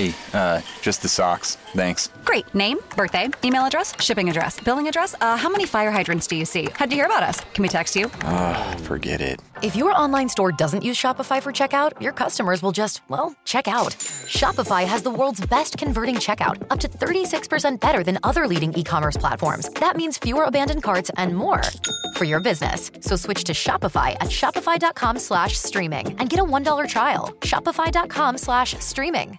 Hey, uh, just the socks. Thanks. Great. Name, birthday, email address, shipping address, billing address. Uh, how many fire hydrants do you see? How'd you hear about us? Can we text you? Uh, forget it. If your online store doesn't use Shopify for checkout, your customers will just, well, check out. Shopify has the world's best converting checkout, up to 36% better than other leading e commerce platforms. That means fewer abandoned carts and more for your business. So switch to Shopify at shopify.com slash streaming and get a $1 trial. Shopify.com slash streaming.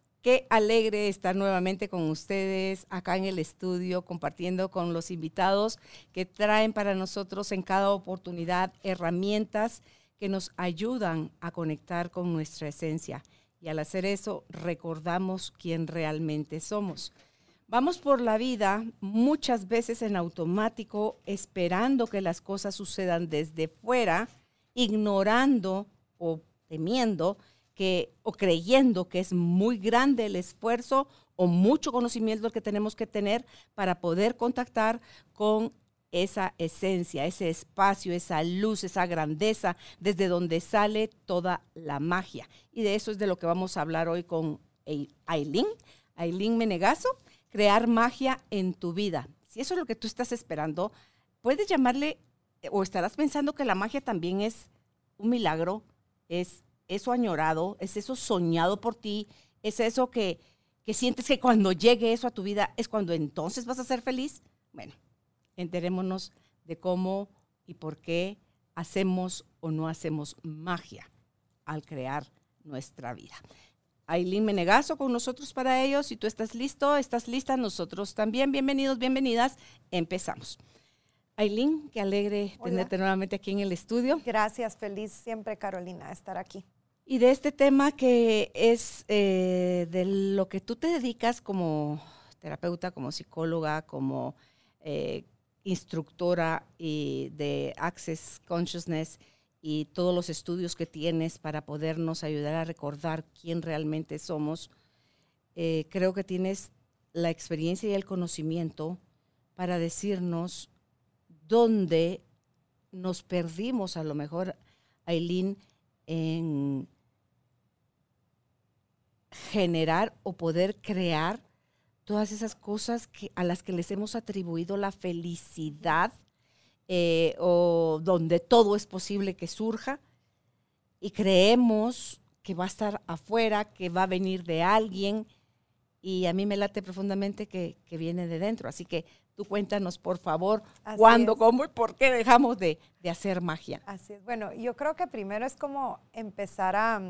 qué alegre estar nuevamente con ustedes acá en el estudio, compartiendo con los invitados que traen para nosotros en cada oportunidad herramientas que nos ayudan a conectar con nuestra esencia. Y al hacer eso, recordamos quién realmente somos. Vamos por la vida muchas veces en automático, esperando que las cosas sucedan desde fuera, ignorando o temiendo o creyendo que es muy grande el esfuerzo o mucho conocimiento que tenemos que tener para poder contactar con esa esencia, ese espacio, esa luz, esa grandeza, desde donde sale toda la magia. Y de eso es de lo que vamos a hablar hoy con Aileen, Aileen Menegazo, crear magia en tu vida. Si eso es lo que tú estás esperando, puedes llamarle o estarás pensando que la magia también es un milagro, es eso añorado, es eso soñado por ti, es eso que, que sientes que cuando llegue eso a tu vida es cuando entonces vas a ser feliz. Bueno, enterémonos de cómo y por qué hacemos o no hacemos magia al crear nuestra vida. Aileen Menegazo con nosotros para ellos. Si tú estás listo, estás lista, nosotros también. Bienvenidos, bienvenidas. Empezamos. Aileen, qué alegre tenerte nuevamente aquí en el estudio. Gracias, feliz siempre Carolina estar aquí. Y de este tema que es eh, de lo que tú te dedicas como terapeuta, como psicóloga, como eh, instructora de Access Consciousness y todos los estudios que tienes para podernos ayudar a recordar quién realmente somos, eh, creo que tienes la experiencia y el conocimiento para decirnos dónde nos perdimos a lo mejor, Aileen, en generar o poder crear todas esas cosas que, a las que les hemos atribuido la felicidad eh, o donde todo es posible que surja y creemos que va a estar afuera, que va a venir de alguien y a mí me late profundamente que, viene de dentro. Así que tú cuéntanos, por favor, cuándo, cómo y por qué dejamos de, de, hacer magia. Así es. Bueno, yo creo que primero es como empezar a,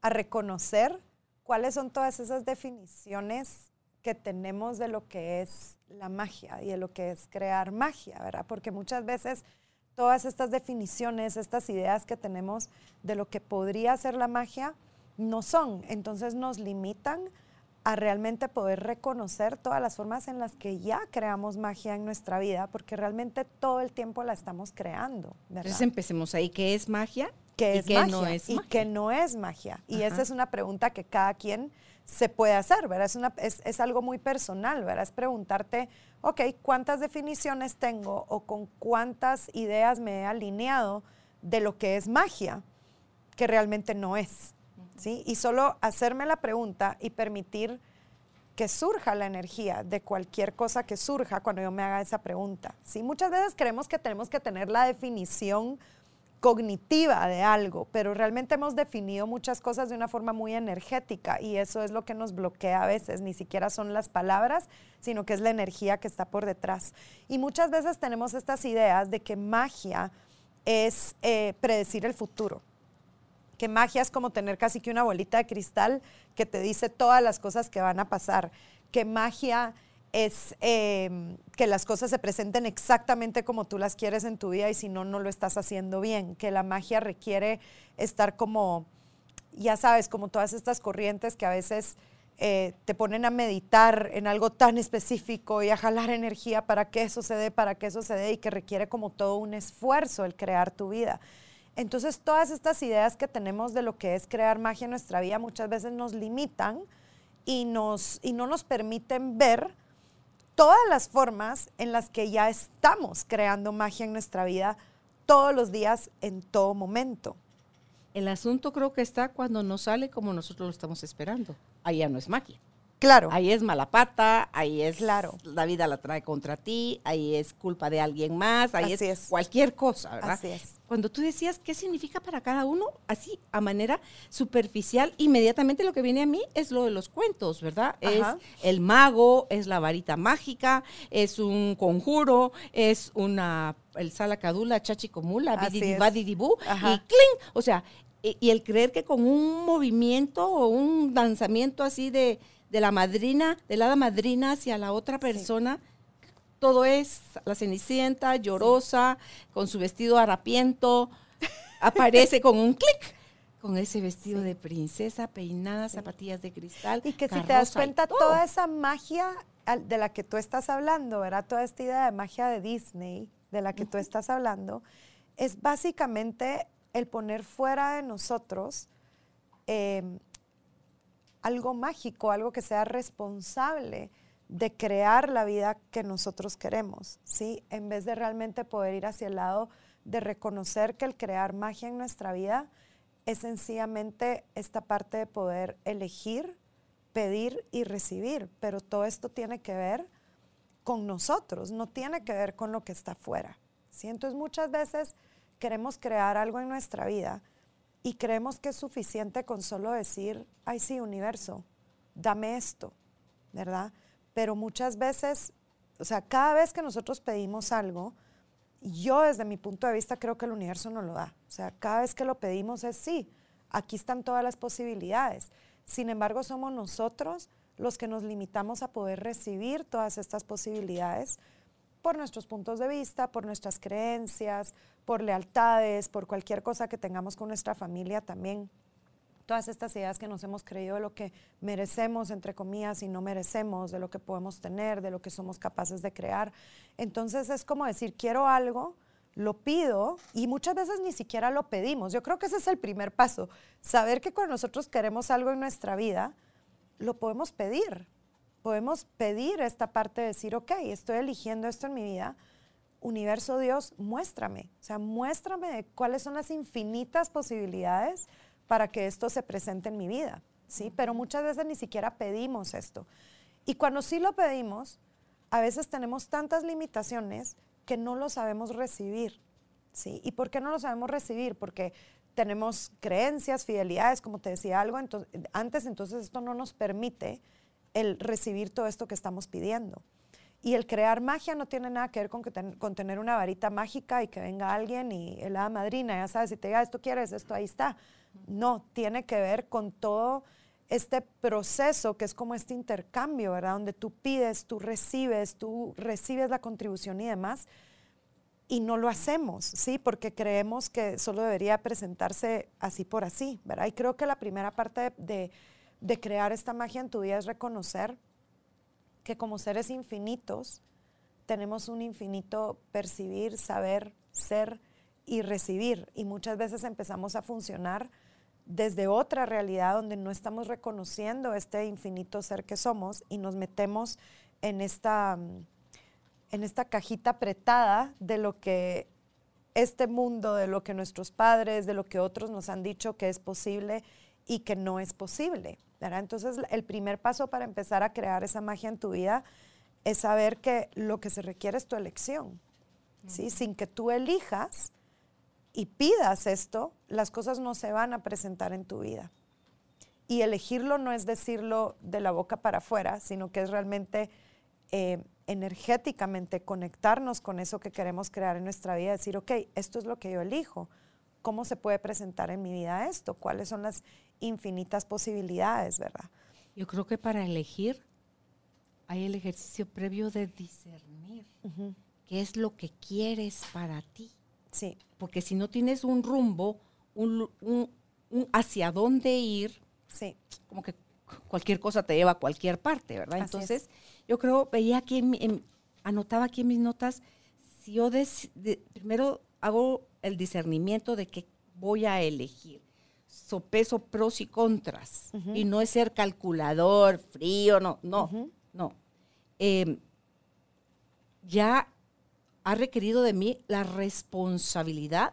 a reconocer cuáles son todas esas definiciones que tenemos de lo que es la magia y de lo que es crear magia, ¿verdad? Porque muchas veces todas estas definiciones, estas ideas que tenemos de lo que podría ser la magia, no son. Entonces nos limitan a realmente poder reconocer todas las formas en las que ya creamos magia en nuestra vida, porque realmente todo el tiempo la estamos creando. ¿verdad? Entonces empecemos ahí, ¿qué es magia? ¿Qué es magia? No es y qué no es magia. Y esa es una pregunta que cada quien se puede hacer, ¿verdad? Es, una, es, algo muy personal, ¿verdad? Es preguntarte, ok, ¿cuántas definiciones tengo o con cuántas ideas me he alineado de lo que es magia que realmente no es? ¿Sí? Y solo hacerme la pregunta y permitir que surja la energía de cualquier cosa que surja cuando yo me haga esa pregunta. ¿sí? Muchas veces creemos que tenemos que tener la definición cognitiva de algo, pero realmente hemos definido muchas cosas de una forma muy energética y eso es lo que nos bloquea a veces, ni siquiera son las palabras, sino que es la energía que está por detrás. Y muchas veces tenemos estas ideas de que magia es eh, predecir el futuro, que magia es como tener casi que una bolita de cristal que te dice todas las cosas que van a pasar, que magia es em, que las cosas se presenten exactamente como tú las quieres en tu vida y si no, no lo estás haciendo bien, que la magia requiere estar como, ya sabes, como todas estas corrientes que a veces eh, te ponen a meditar en algo tan específico y a jalar energía para que eso se dé, para que eso se dé y que requiere como todo un esfuerzo el crear tu vida. Entonces todas estas ideas que tenemos de lo que es crear magia en nuestra vida muchas veces nos limitan y, nos, y no nos permiten ver todas las formas en las que ya estamos creando magia en nuestra vida todos los días, en todo momento. El asunto creo que está cuando no sale como nosotros lo estamos esperando. Ahí ya no es magia. Claro. Ahí es mala pata, ahí es claro. la vida la trae contra ti, ahí es culpa de alguien más, ahí es, cualquier cosa, ¿verdad? Así es. Cuando tú decías qué significa para cada uno, así a manera superficial, inmediatamente lo que viene a mí es lo de los cuentos, ¿verdad? Es el mago, es la varita mágica, es un conjuro, es una el salacadula, chachicomula, badidibu y cling, o sea, y el creer que con un movimiento o un lanzamiento así de de la madrina, de la madrina hacia la otra persona. Todo es la cenicienta, llorosa, con su vestido harapiento, aparece con un clic, con ese vestido de princesa, peinada, zapatillas de cristal. Y que si te das cuenta, toda esa magia de la que tú estás hablando, ¿verdad? Toda esta idea de magia de Disney, de la que tú estás hablando, es básicamente el poner fuera de nosotros em, algo mágico, algo que sea responsable de crear la vida que nosotros queremos, ¿sí? En vez de realmente poder ir hacia el lado de reconocer que el crear magia en nuestra vida es sencillamente esta parte de poder elegir, pedir y recibir, pero todo esto tiene que ver con nosotros, no tiene que ver con lo que está afuera, ¿sí? Entonces muchas veces queremos crear algo en nuestra vida y creemos que es suficiente con solo decir, ay sí, universo, dame esto, ¿verdad? Pero muchas veces, o sea, cada vez que nosotros pedimos algo, yo desde mi punto de vista creo que el universo nos lo da. O sea, cada vez que lo pedimos es sí, aquí están todas las posibilidades. Sin embargo, somos nosotros los que nos limitamos a poder recibir todas estas posibilidades por nuestros puntos de vista, por nuestras creencias, por lealtades, por cualquier cosa que tengamos con nuestra familia también. Todas estas ideas que nos hemos creído de lo que merecemos, entre comillas, y no merecemos, de lo que podemos tener, de lo que somos capaces de crear. Entonces es como decir, quiero algo, lo pido y muchas veces ni siquiera lo pedimos. Yo creo que ese es el primer paso, saber que cuando nosotros queremos algo en nuestra vida, lo podemos pedir. Podemos pedir esta parte de decir, ok, estoy eligiendo esto en mi vida, universo Dios, muéstrame, o sea, muéstrame cuáles son las infinitas posibilidades para que esto se presente en mi vida, ¿sí? Pero muchas veces ni siquiera pedimos esto. Y cuando sí lo pedimos, a veces tenemos tantas limitaciones que no lo sabemos recibir, ¿sí? ¿Y por qué no lo sabemos recibir? Porque tenemos creencias, fidelidades, como te decía algo antes, entonces esto no nos permite el recibir todo esto que estamos pidiendo. Y el crear magia no tiene nada que ver con, tener una varita mágica y que venga alguien y el madrina, ya sabes, si te diga esto quieres, esto ahí está. No, tiene que ver con todo este proceso que es como este intercambio, ¿verdad? Donde tú pides, tú recibes, tú recibes la contribución y demás. Y no lo hacemos, ¿sí? Porque creemos que solo debería presentarse así por así, ¿verdad? Y creo que la primera parte de crear esta magia en tu vida es reconocer que como seres infinitos tenemos un infinito percibir, saber, ser y recibir. Y muchas veces empezamos a funcionar desde otra realidad donde no estamos reconociendo este infinito ser que somos y nos metemos en esta, en esta cajita apretada de lo que este mundo, de lo que nuestros padres, de lo que otros nos han dicho que es posible y que no es posible. Entonces, el primer paso para empezar a crear esa magia en tu vida es saber que lo que se requiere es tu elección. ¿sí? Sin que tú elijas y pidas esto, las cosas no se van a presentar en tu vida. Y elegirlo no es decirlo de la boca para afuera, sino que es realmente eh, energéticamente conectarnos con eso que queremos crear en nuestra vida, decir, ok, esto es lo que yo elijo. ¿Cómo se puede presentar en mi vida esto? ¿Cuáles son las infinitas posibilidades, ¿verdad? Yo creo que para elegir hay el ejercicio previo de discernir qué es lo que quieres para ti. Sí. Porque si no tienes un rumbo, un, hacia dónde ir, sí. como que cualquier cosa te lleva a cualquier parte, ¿verdad? Entonces, yo creo, veía aquí, anotaba aquí en mis notas, si yo primero hago el discernimiento de qué voy a elegir, sopeso pros y contras, y no es ser calculador, frío, no, no, no. Em, ya ha requerido de mí la responsabilidad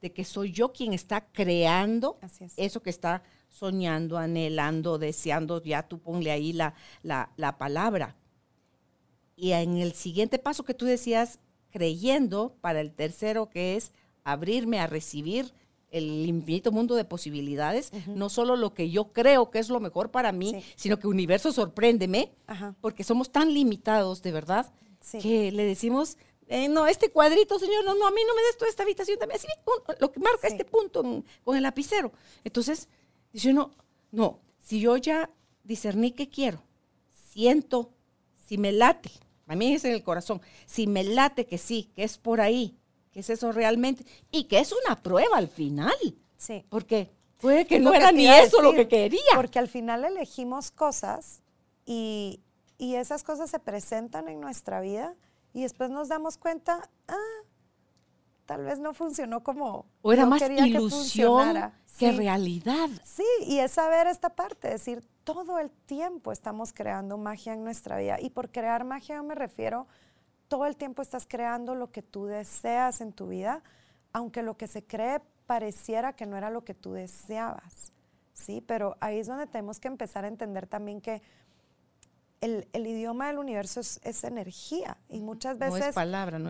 de que soy yo quien está creando eso que está soñando, anhelando, deseando, ya tú ponle ahí la, la, palabra. Y en el siguiente paso que tú decías, creyendo para el tercero, que es abrirme a recibir el infinito mundo de posibilidades, no solo lo que yo creo que es lo mejor para mí, sino que universo sorpréndeme, porque somos tan limitados, de verdad, que le decimos, eh, no, este cuadrito, señor, no, no, a mí no me des toda esta habitación también, así lo que marca este punto con el lapicero. Entonces, dice uno, no, si yo ya discerní que quiero, siento, si me late, a mí es en el corazón, si me late que sí, que es por ahí, es eso realmente, y que es una prueba al final. Sí. Porque puede que no era ni eso lo que quería. Porque al final elegimos cosas y, y esas cosas se presentan en nuestra vida y después nos damos cuenta, ah, tal vez no funcionó como o era más ilusión que, realidad. Sí, y es saber esta parte, decir, todo el tiempo estamos creando magia en nuestra vida. Y por crear magia me refiero, todo el tiempo estás creando lo que tú deseas en tu vida, aunque lo que se cree pareciera que no era lo que tú deseabas. Sí, pero ahí es donde tenemos que empezar a entender también que el, idioma del universo es, energía y muchas veces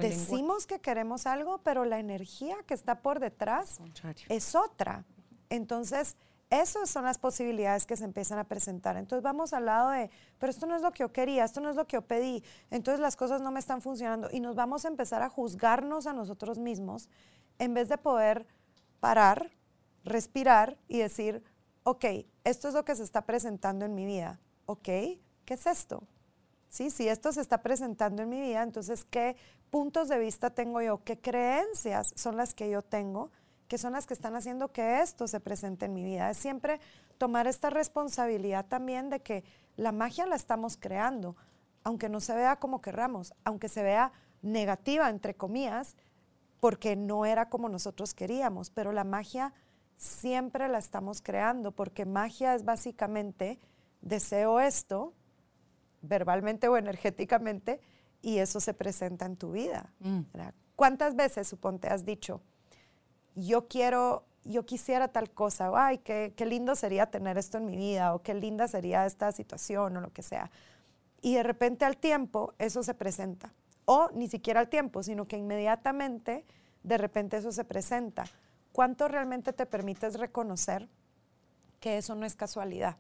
decimos que queremos algo, pero la energía que está por detrás es otra. Entonces, esas son las posibilidades que se empiezan a presentar. Entonces vamos al lado de, pero esto no es lo que yo quería, esto no es lo que yo pedí, entonces las cosas no me están funcionando y nos vamos a empezar a juzgarnos a nosotros mismos en vez de poder parar, respirar y decir, ok, esto es lo que se está presentando en mi vida, ok, ¿qué es esto? ¿Sí? Si esto se está presentando en mi vida, entonces, ¿qué puntos de vista tengo yo? ¿Qué creencias son las que yo tengo? Que son las que están haciendo que esto se presente en mi vida. Es siempre tomar esta responsabilidad también de que la magia la estamos creando, aunque no se vea como querramos, aunque se vea negativa, entre comillas, porque no era como nosotros queríamos, pero la magia siempre la estamos creando, porque magia es básicamente deseo esto, verbalmente o energéticamente, y eso se presenta en tu vida. Mm. ¿Cuántas veces, suponte, has dicho, yo quiero, yo quisiera tal cosa, o, ay, qué, qué lindo sería tener esto en mi vida, o qué linda sería esta situación, o lo que sea. Y de repente al tiempo eso se presenta. O ni siquiera al tiempo, sino que inmediatamente de repente eso se presenta. ¿Cuánto realmente te permites reconocer que eso no es casualidad?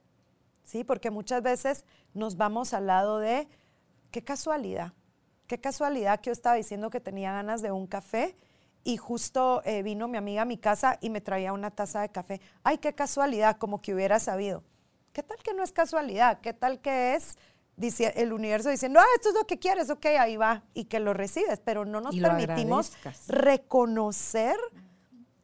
¿sí? Porque muchas veces nos vamos al lado de, qué casualidad, qué casualidad que yo estaba diciendo que tenía ganas de un café y justo eh, vino mi amiga a mi casa y me traía una taza de café. Ay, qué casualidad, como que hubiera sabido. ¿Qué tal que no es casualidad? ¿Qué tal que es dice, el universo diciendo, ah, esto es lo que quieres, ok, ahí va, y que lo recibes, pero no nos permitimos reconocer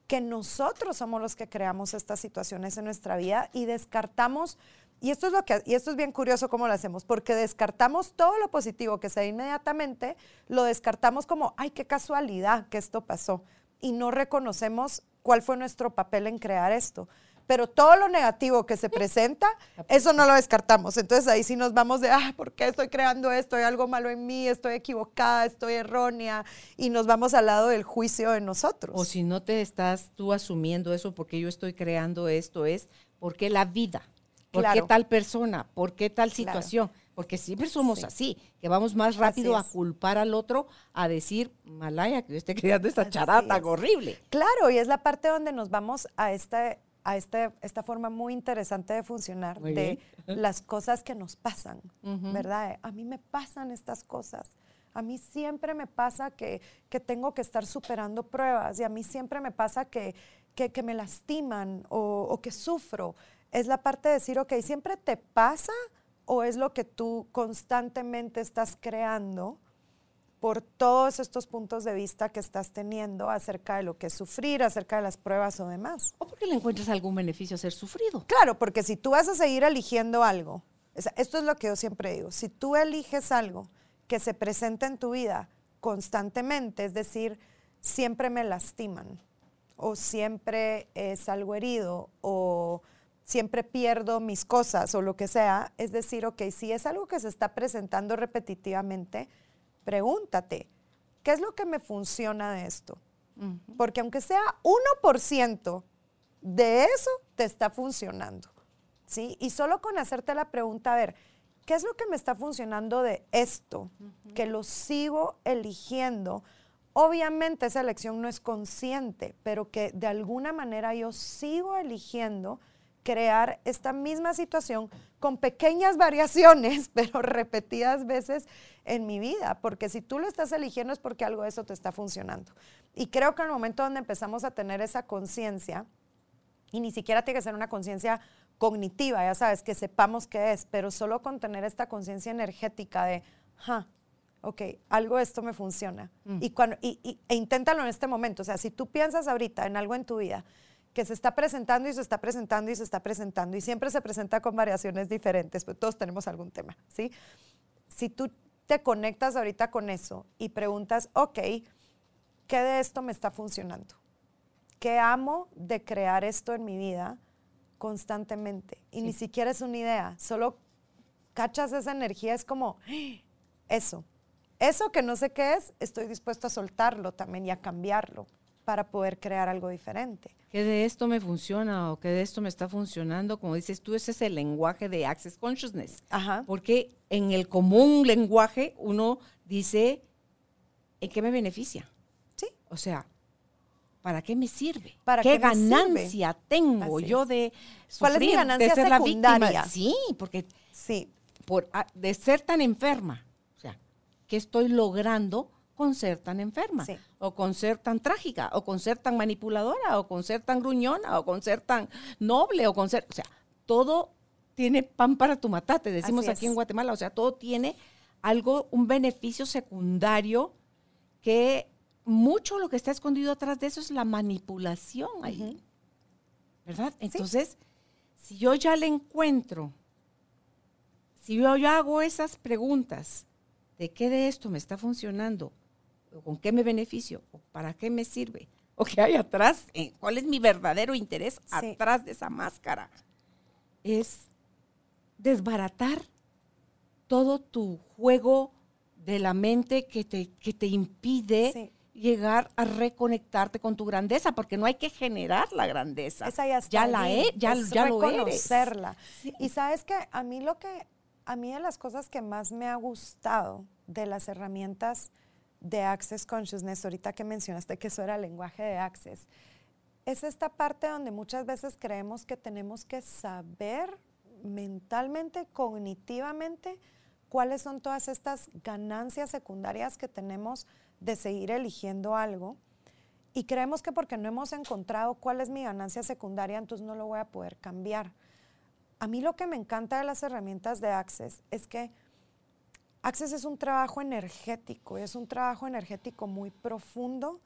que nosotros somos los que creamos estas situaciones en nuestra vida y descartamos y esto es lo que y esto es bien curioso cómo lo hacemos, porque descartamos todo lo positivo que se da inmediatamente, lo descartamos como, ay, qué casualidad que esto pasó y no reconocemos cuál fue nuestro papel en crear esto. Pero todo lo negativo que se presenta, eso no lo descartamos. Entonces ahí sí nos vamos de, ah, ¿por qué estoy creando esto? Hay algo malo en mí, estoy equivocada, estoy errónea. Y nos vamos al lado del juicio de nosotros. O si no te estás tú asumiendo eso porque yo estoy creando esto, es porque la vida ¿Por qué tal persona? ¿Por qué tal situación? Porque siempre somos así, que vamos más rápido a culpar al otro, a decir, Malaya, que yo esté creando esta charata horrible. Claro, y es la parte donde nos vamos a esta, a este, esta forma muy interesante de funcionar, de las cosas que nos pasan, ¿verdad? A mí me pasan estas cosas. A mí siempre me pasa que, tengo que estar superando pruebas y a mí siempre me pasa que, que, me lastiman o, o que sufro es la parte de decir, ok, ¿siempre te pasa o es lo que tú constantemente estás creando por todos estos puntos de vista que estás teniendo acerca de lo que es sufrir, acerca de las pruebas o demás. O porque le encuentras algún beneficio a ser sufrido. Claro, porque si tú vas a seguir eligiendo algo, esto es lo que yo siempre digo, si tú eliges algo que se presenta en tu vida constantemente, es decir, siempre me lastiman o siempre es algo herido o siempre pierdo mis cosas o lo que sea, es decir, ok, si es algo que se está presentando repetitivamente, pregúntate, ¿qué es lo que me funciona de esto? Porque aunque sea 1% de eso, te está funcionando. ¿sí? Y solo con hacerte la pregunta, a ver, ¿qué es lo que me está funcionando de esto? Que lo sigo eligiendo. Obviamente esa elección no es consciente, pero que de alguna manera yo sigo eligiendo crear esta misma situación con pequeñas variaciones, pero repetidas veces en mi vida, porque si tú lo estás eligiendo es porque algo de eso te está funcionando. Y creo que en el momento donde empezamos a tener esa conciencia, y ni siquiera tiene que ser una conciencia cognitiva, ya sabes, que sepamos qué es, pero solo con tener esta conciencia energética de, ja, ok, algo de esto me funciona. Mm. Y, cuando, y, e inténtalo en este momento. O sea, si tú piensas ahorita en algo en tu vida que se está presentando y se está presentando y se está presentando y siempre se presenta con variaciones diferentes, pues todos tenemos algún tema, ¿sí? Si tú te conectas ahorita con eso y preguntas, ok, ¿qué de esto me está funcionando? ¿Qué amo de crear esto en mi vida constantemente? Y ni siquiera es una idea, solo cachas esa energía, es como, eso, eso que no sé qué es, estoy dispuesto a soltarlo también y a cambiarlo para poder crear algo diferente. ¿Qué de esto me funciona o qué de esto me está funcionando? Como dices tú, ese es el lenguaje de Access Consciousness. Ajá. Porque en el común lenguaje uno dice, ¿en qué me beneficia? Sí. O sea, ¿para qué me sirve? ¿Para ¿Qué, ganancia tengo yo de ¿Cuál es mi ganancia de ser secundaria? la víctima? Sí, porque sí. Por, de ser tan enferma, o sea, ¿qué estoy logrando con ser tan enferma, o con ser tan trágica, o con ser tan manipuladora, o con ser tan gruñona, o con ser tan noble, o con ser, o sea, todo tiene pan para tu matate, decimos aquí en Guatemala, o sea, todo tiene algo, un beneficio secundario que mucho lo que está escondido atrás de eso es la manipulación ahí. ¿Verdad? Entonces, si yo ya le encuentro, si yo ya hago esas preguntas, ¿de qué de esto me está funcionando? ¿Con qué me beneficio? ¿O ¿Para qué me sirve? ¿O qué hay atrás? Eh, ¿Cuál es mi verdadero interés atrás de esa máscara? Es desbaratar todo tu juego de la mente que te, que te impide llegar a reconectarte con tu grandeza, porque no hay que generar la grandeza. Esa ya, está ya la he, ya, ya lo eres. Y sabes que a mí lo que, a mí de las cosas que más me ha gustado de las herramientas de Access Consciousness, ahorita que mencionaste que eso era lenguaje de Access, es esta parte donde muchas veces creemos que tenemos que saber mentalmente, cognitivamente, cuáles son todas estas ganancias secundarias que tenemos de seguir eligiendo algo. Y creemos que porque no hemos encontrado cuál es mi ganancia secundaria, entonces no lo voy a poder cambiar. A mí lo que me encanta de las herramientas de Access es que Access es un trabajo energético, es un trabajo energético muy profundo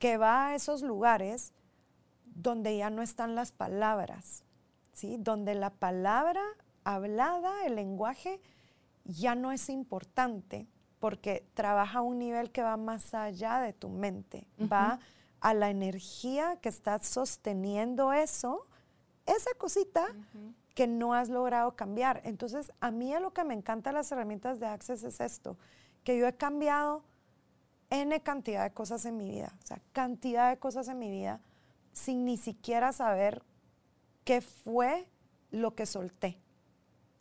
que va a esos lugares donde ya no están las palabras, ¿sí? donde la palabra hablada, el lenguaje, ya no es importante porque trabaja a un nivel que va más allá de tu mente, va a la energía que está sosteniendo eso, esa cosita que no has logrado cambiar. Entonces, a mí lo que me encanta las herramientas de Access es esto, que yo he cambiado N cantidad de cosas en mi vida, o sea, cantidad de cosas en mi vida, sin ni siquiera saber qué fue lo que solté,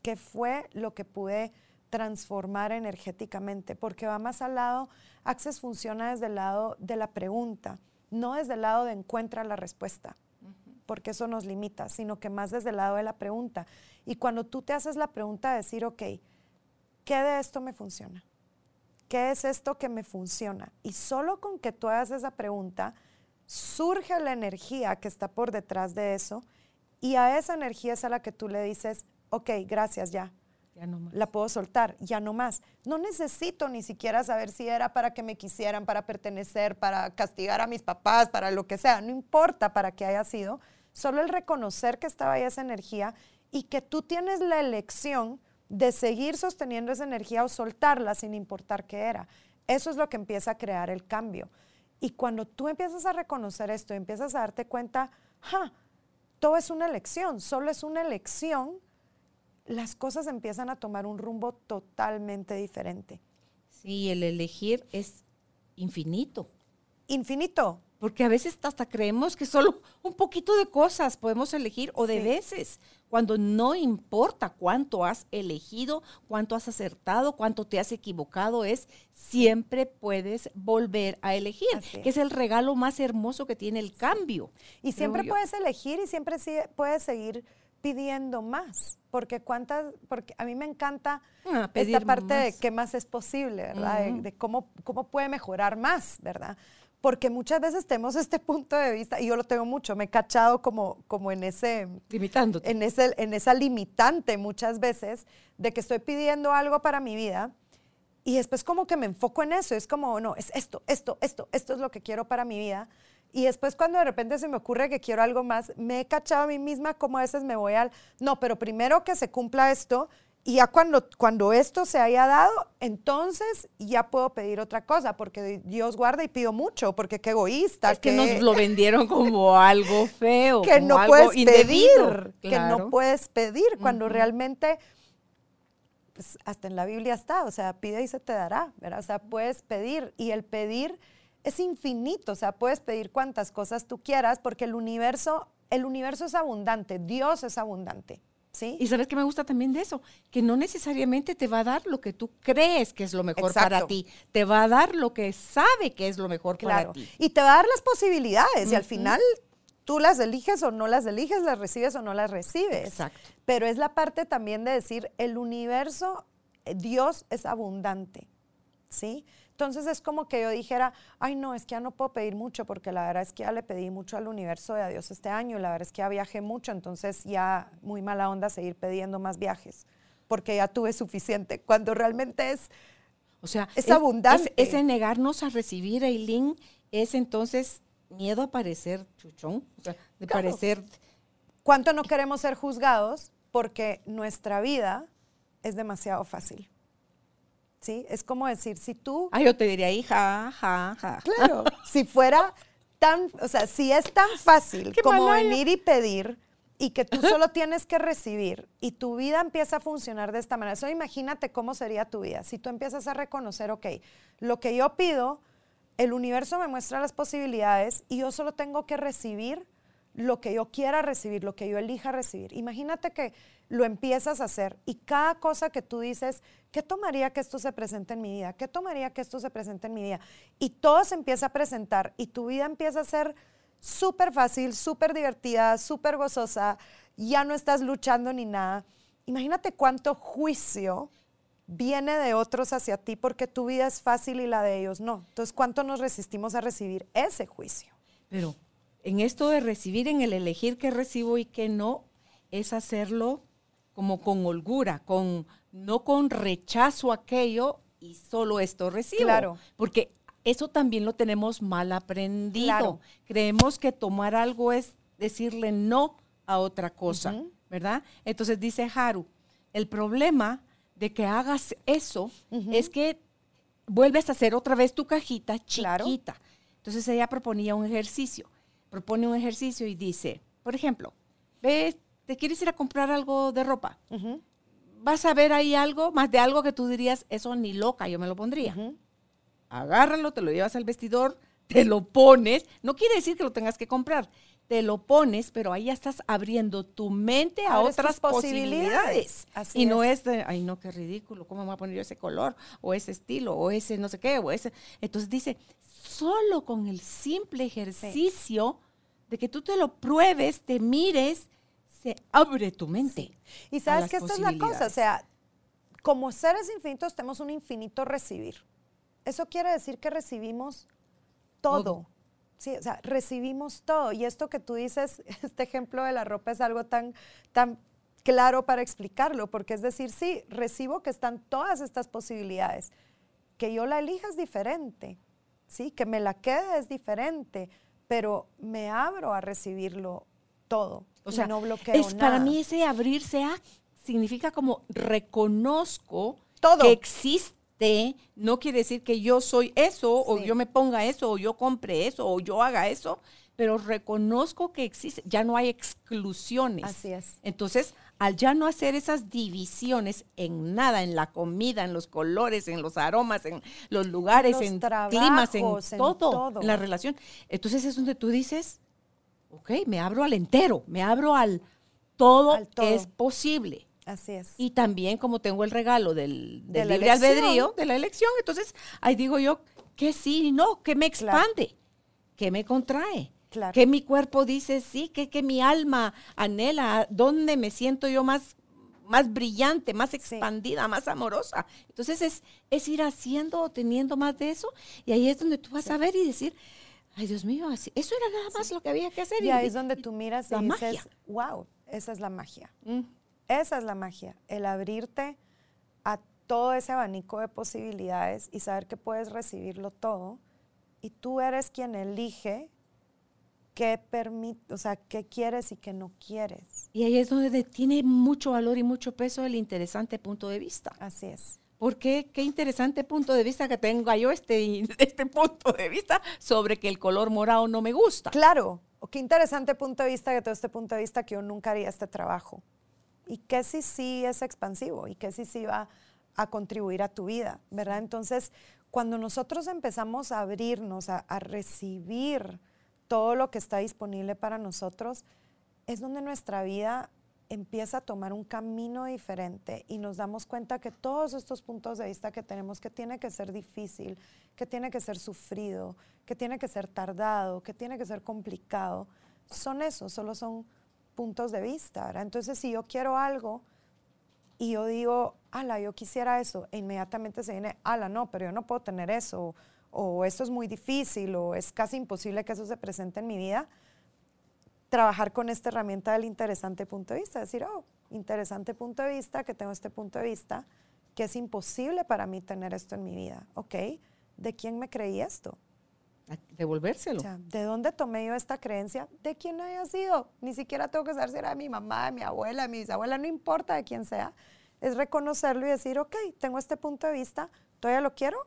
qué fue lo que pude transformar energéticamente, porque va más al lado, Access funciona desde el lado de la pregunta, no desde el lado de encuentra la respuesta porque eso nos limita, sino que más desde el lado de la pregunta. Y cuando tú te haces la pregunta de decir, ok, ¿qué de esto me funciona? ¿Qué es esto que me funciona? Y solo con que tú hagas esa pregunta, surge la energía que está por detrás de eso y a esa energía es a la que tú le dices, ok, gracias ya. La puedo soltar, ya no más. No necesito ni siquiera saber si era para que me quisieran, para pertenecer, para castigar a mis papás, para lo que sea. No importa para qué haya sido. Solo el reconocer que estaba ahí esa energía y que tú tienes la elección de seguir sosteniendo esa energía o soltarla sin importar qué era. Eso es lo que empieza a crear el cambio. Y cuando tú empiezas a reconocer esto, empiezas a darte cuenta, ja, todo es una elección, solo es una elección las cosas empiezan a tomar un rumbo totalmente diferente. Sí, el elegir es infinito. Infinito. Porque a veces hasta creemos que solo un poquito de cosas podemos elegir o de veces, cuando no importa cuánto has elegido, cuánto has acertado, cuánto te has equivocado, es siempre puedes volver a elegir, que es el regalo más hermoso que tiene el cambio. Y siempre puedes elegir y siempre puedes seguir pidiendo más, porque cuántas, porque a mí me encanta ah, esta parte de qué más es posible, ¿verdad? de, cómo, cómo puede mejorar más, ¿verdad? Porque muchas veces tenemos este punto de vista, y yo lo tengo mucho, me he cachado como, como en ese... Limitándote. En, ese, en esa limitante muchas veces de que estoy pidiendo algo para mi vida y después como que me enfoco en eso, es como, no, es esto, esto, esto, esto es lo que quiero para mi vida y después cuando de repente se me ocurre que quiero algo más, me he cachado a mí misma como a veces me voy al, no, pero primero que se cumpla esto y ya cuando, cuando esto se haya dado, entonces ya puedo pedir otra cosa, porque Dios guarda y pido mucho, porque qué egoísta. Es que, nos lo vendieron como algo feo. Que no puedes pedir, que no puedes pedir, cuando realmente, pues, hasta en la Biblia está, o sea, pide y se te dará, ¿verdad? O sea, puedes pedir y el pedir es infinito, o sea, puedes pedir cuantas cosas tú quieras porque el universo, el universo es abundante, Dios es abundante. ¿Sí? Y sabes que me gusta también de eso, que no necesariamente te va a dar lo que tú crees que es lo mejor para ti, te va a dar lo que sabe que es lo mejor para ti. Y te va a dar las posibilidades y al final tú las eliges o no las eliges, las recibes o no las recibes. Exacto. Pero es la parte también de decir, el universo, eh, Dios es abundante, ¿sí? Entonces es como que yo dijera, ay no, es que ya no puedo pedir mucho porque la verdad es que ya le pedí mucho al universo de Dios este año, la verdad es que ya viajé mucho, entonces ya muy mala onda seguir pidiendo más viajes porque ya tuve suficiente, cuando realmente es, o sea, es, abundante. Ese negarnos a recibir, Eileen, es entonces miedo a parecer chuchón, o sea, de parecer... ¿Cuánto no queremos ser juzgados? Porque nuestra vida es demasiado fácil. ¿Sí? Es como decir, si tú... Ah, yo te diría hija, ja, ja. Claro, si fuera tan, o sea, si es tan fácil como venir y pedir y que tú solo tienes que recibir y tu vida empieza a funcionar de esta manera. Eso imagínate cómo sería tu vida. Si tú empiezas a reconocer, ok, lo que yo pido, el universo me muestra las posibilidades y yo solo tengo que recibir lo que yo quiera recibir, lo que yo elija recibir. Imagínate que lo empiezas a hacer y cada cosa que tú dices, ¿qué tomaría que esto se presente en mi vida? ¿Qué tomaría que esto se presente en mi vida? Y todo se empieza a presentar y tu vida empieza a ser súper fácil, súper divertida, súper gozosa, ya no estás luchando ni nada. Imagínate cuánto juicio viene de otros hacia ti porque tu vida es fácil y la de ellos no. Entonces, ¿cuánto nos resistimos a recibir ese juicio? Pero en esto de recibir, en el elegir qué recibo y qué no, es hacerlo como con holgura, con no con rechazo aquello y solo esto recibo. Claro. Porque eso también lo tenemos mal aprendido. Creemos que tomar algo es decirle no a otra cosa, ¿verdad? Entonces dice Haru, el problema de que hagas eso es que vuelves a hacer otra vez tu cajita chiquita. Entonces ella proponía un ejercicio, propone un ejercicio y dice, por ejemplo, ves te quieres ir a comprar algo de ropa. Vas a ver ahí algo, más de algo que tú dirías, eso ni loca, yo me lo pondría. Agárralo, te lo llevas al vestidor, te lo pones. No quiere decir que lo tengas que comprar. Te lo pones, pero ahí ya estás abriendo tu mente a otras posibilidades. y no es de, ay, no, qué ridículo, ¿cómo me voy a poner yo ese color? O ese estilo, o ese no sé qué, o ese. Entonces dice, solo con el simple ejercicio de que tú te lo pruebes, te mires, se abre tu mente. Y sabes que esta es la cosa, o sea, como seres infinitos tenemos un infinito recibir. Eso quiere decir que recibimos todo. Sí, o sea, recibimos todo. Y esto que tú dices, este ejemplo de la ropa es algo tan, tan claro para explicarlo, porque es decir, sí, recibo que están todas estas posibilidades. Que yo la elija es diferente, ¿sí? Que me la quede es diferente, pero me abro a recibirlo todo. O sea, no es, Para mí ese abrirse a significa como reconozco todo. que existe, no quiere decir que yo soy eso, o yo me ponga eso, o yo compre eso, o yo haga eso, pero reconozco que existe, ya no hay exclusiones. Así es. Entonces, al ya no hacer esas divisiones en nada, en la comida, en los colores, en los aromas, en los lugares, en climas, en, todo, en la relación, entonces es donde tú dices, ok, me abro al entero, me abro al todo, es posible. Así es. Y también como tengo el regalo del, libre albedrío, de la elección, entonces ahí digo yo que sí y no, que me expande, que me contrae. Que mi cuerpo dice sí, que, que mi alma anhela, dónde me siento yo más, más brillante, más expandida, más amorosa. Entonces es, es ir haciendo, teniendo más de eso, y ahí es donde tú vas a ver y decir, ay Dios mío, así, eso era nada más lo que había que hacer. Y, ahí es donde tú miras y dices, wow, esa es la magia. Mm. Esa es la magia, el abrirte a todo ese abanico de posibilidades y saber que puedes recibirlo todo. Y tú eres quien elige qué permite, o sea, qué quieres y qué no quieres. Y ahí es donde tiene mucho valor y mucho peso el interesante punto de vista. Así es. Porque qué interesante punto de vista que tenga yo este, este punto de vista sobre que el color morado no me gusta. Claro, qué interesante punto de vista que todo este punto de vista que yo nunca haría este trabajo. Y que si sí es expansivo y que si sí va a contribuir a tu vida, ¿verdad? Entonces, cuando nosotros empezamos a abrirnos, a, a recibir todo lo que está disponible para nosotros, es donde nuestra vida empieza a tomar un camino diferente y nos damos cuenta que todos estos puntos de vista que tenemos, que tiene que ser difícil, que tiene que ser sufrido, que tiene que ser tardado, que tiene que ser complicado, son eso, solo son puntos de vista. Entonces, si yo quiero algo y yo digo, ala, yo quisiera eso, e inmediatamente se viene, ala, no, pero yo no puedo tener eso, o esto es muy difícil, o es casi imposible que eso se presente en mi vida, trabajar con esta herramienta del interesante punto de vista, decir, oh, interesante punto de vista, que tengo este punto de vista, que es imposible para mí tener esto en mi vida. Ok, ¿de quién me creí esto? Devolvérselo. ¿De dónde tomé yo esta creencia? ¿De quién haya sido? Ni siquiera tengo que saber si era de mi mamá, de mi abuela, de mi bisabuela, no importa de quién sea. Es reconocerlo y decir, ok, tengo este punto de vista, ¿todavía lo quiero?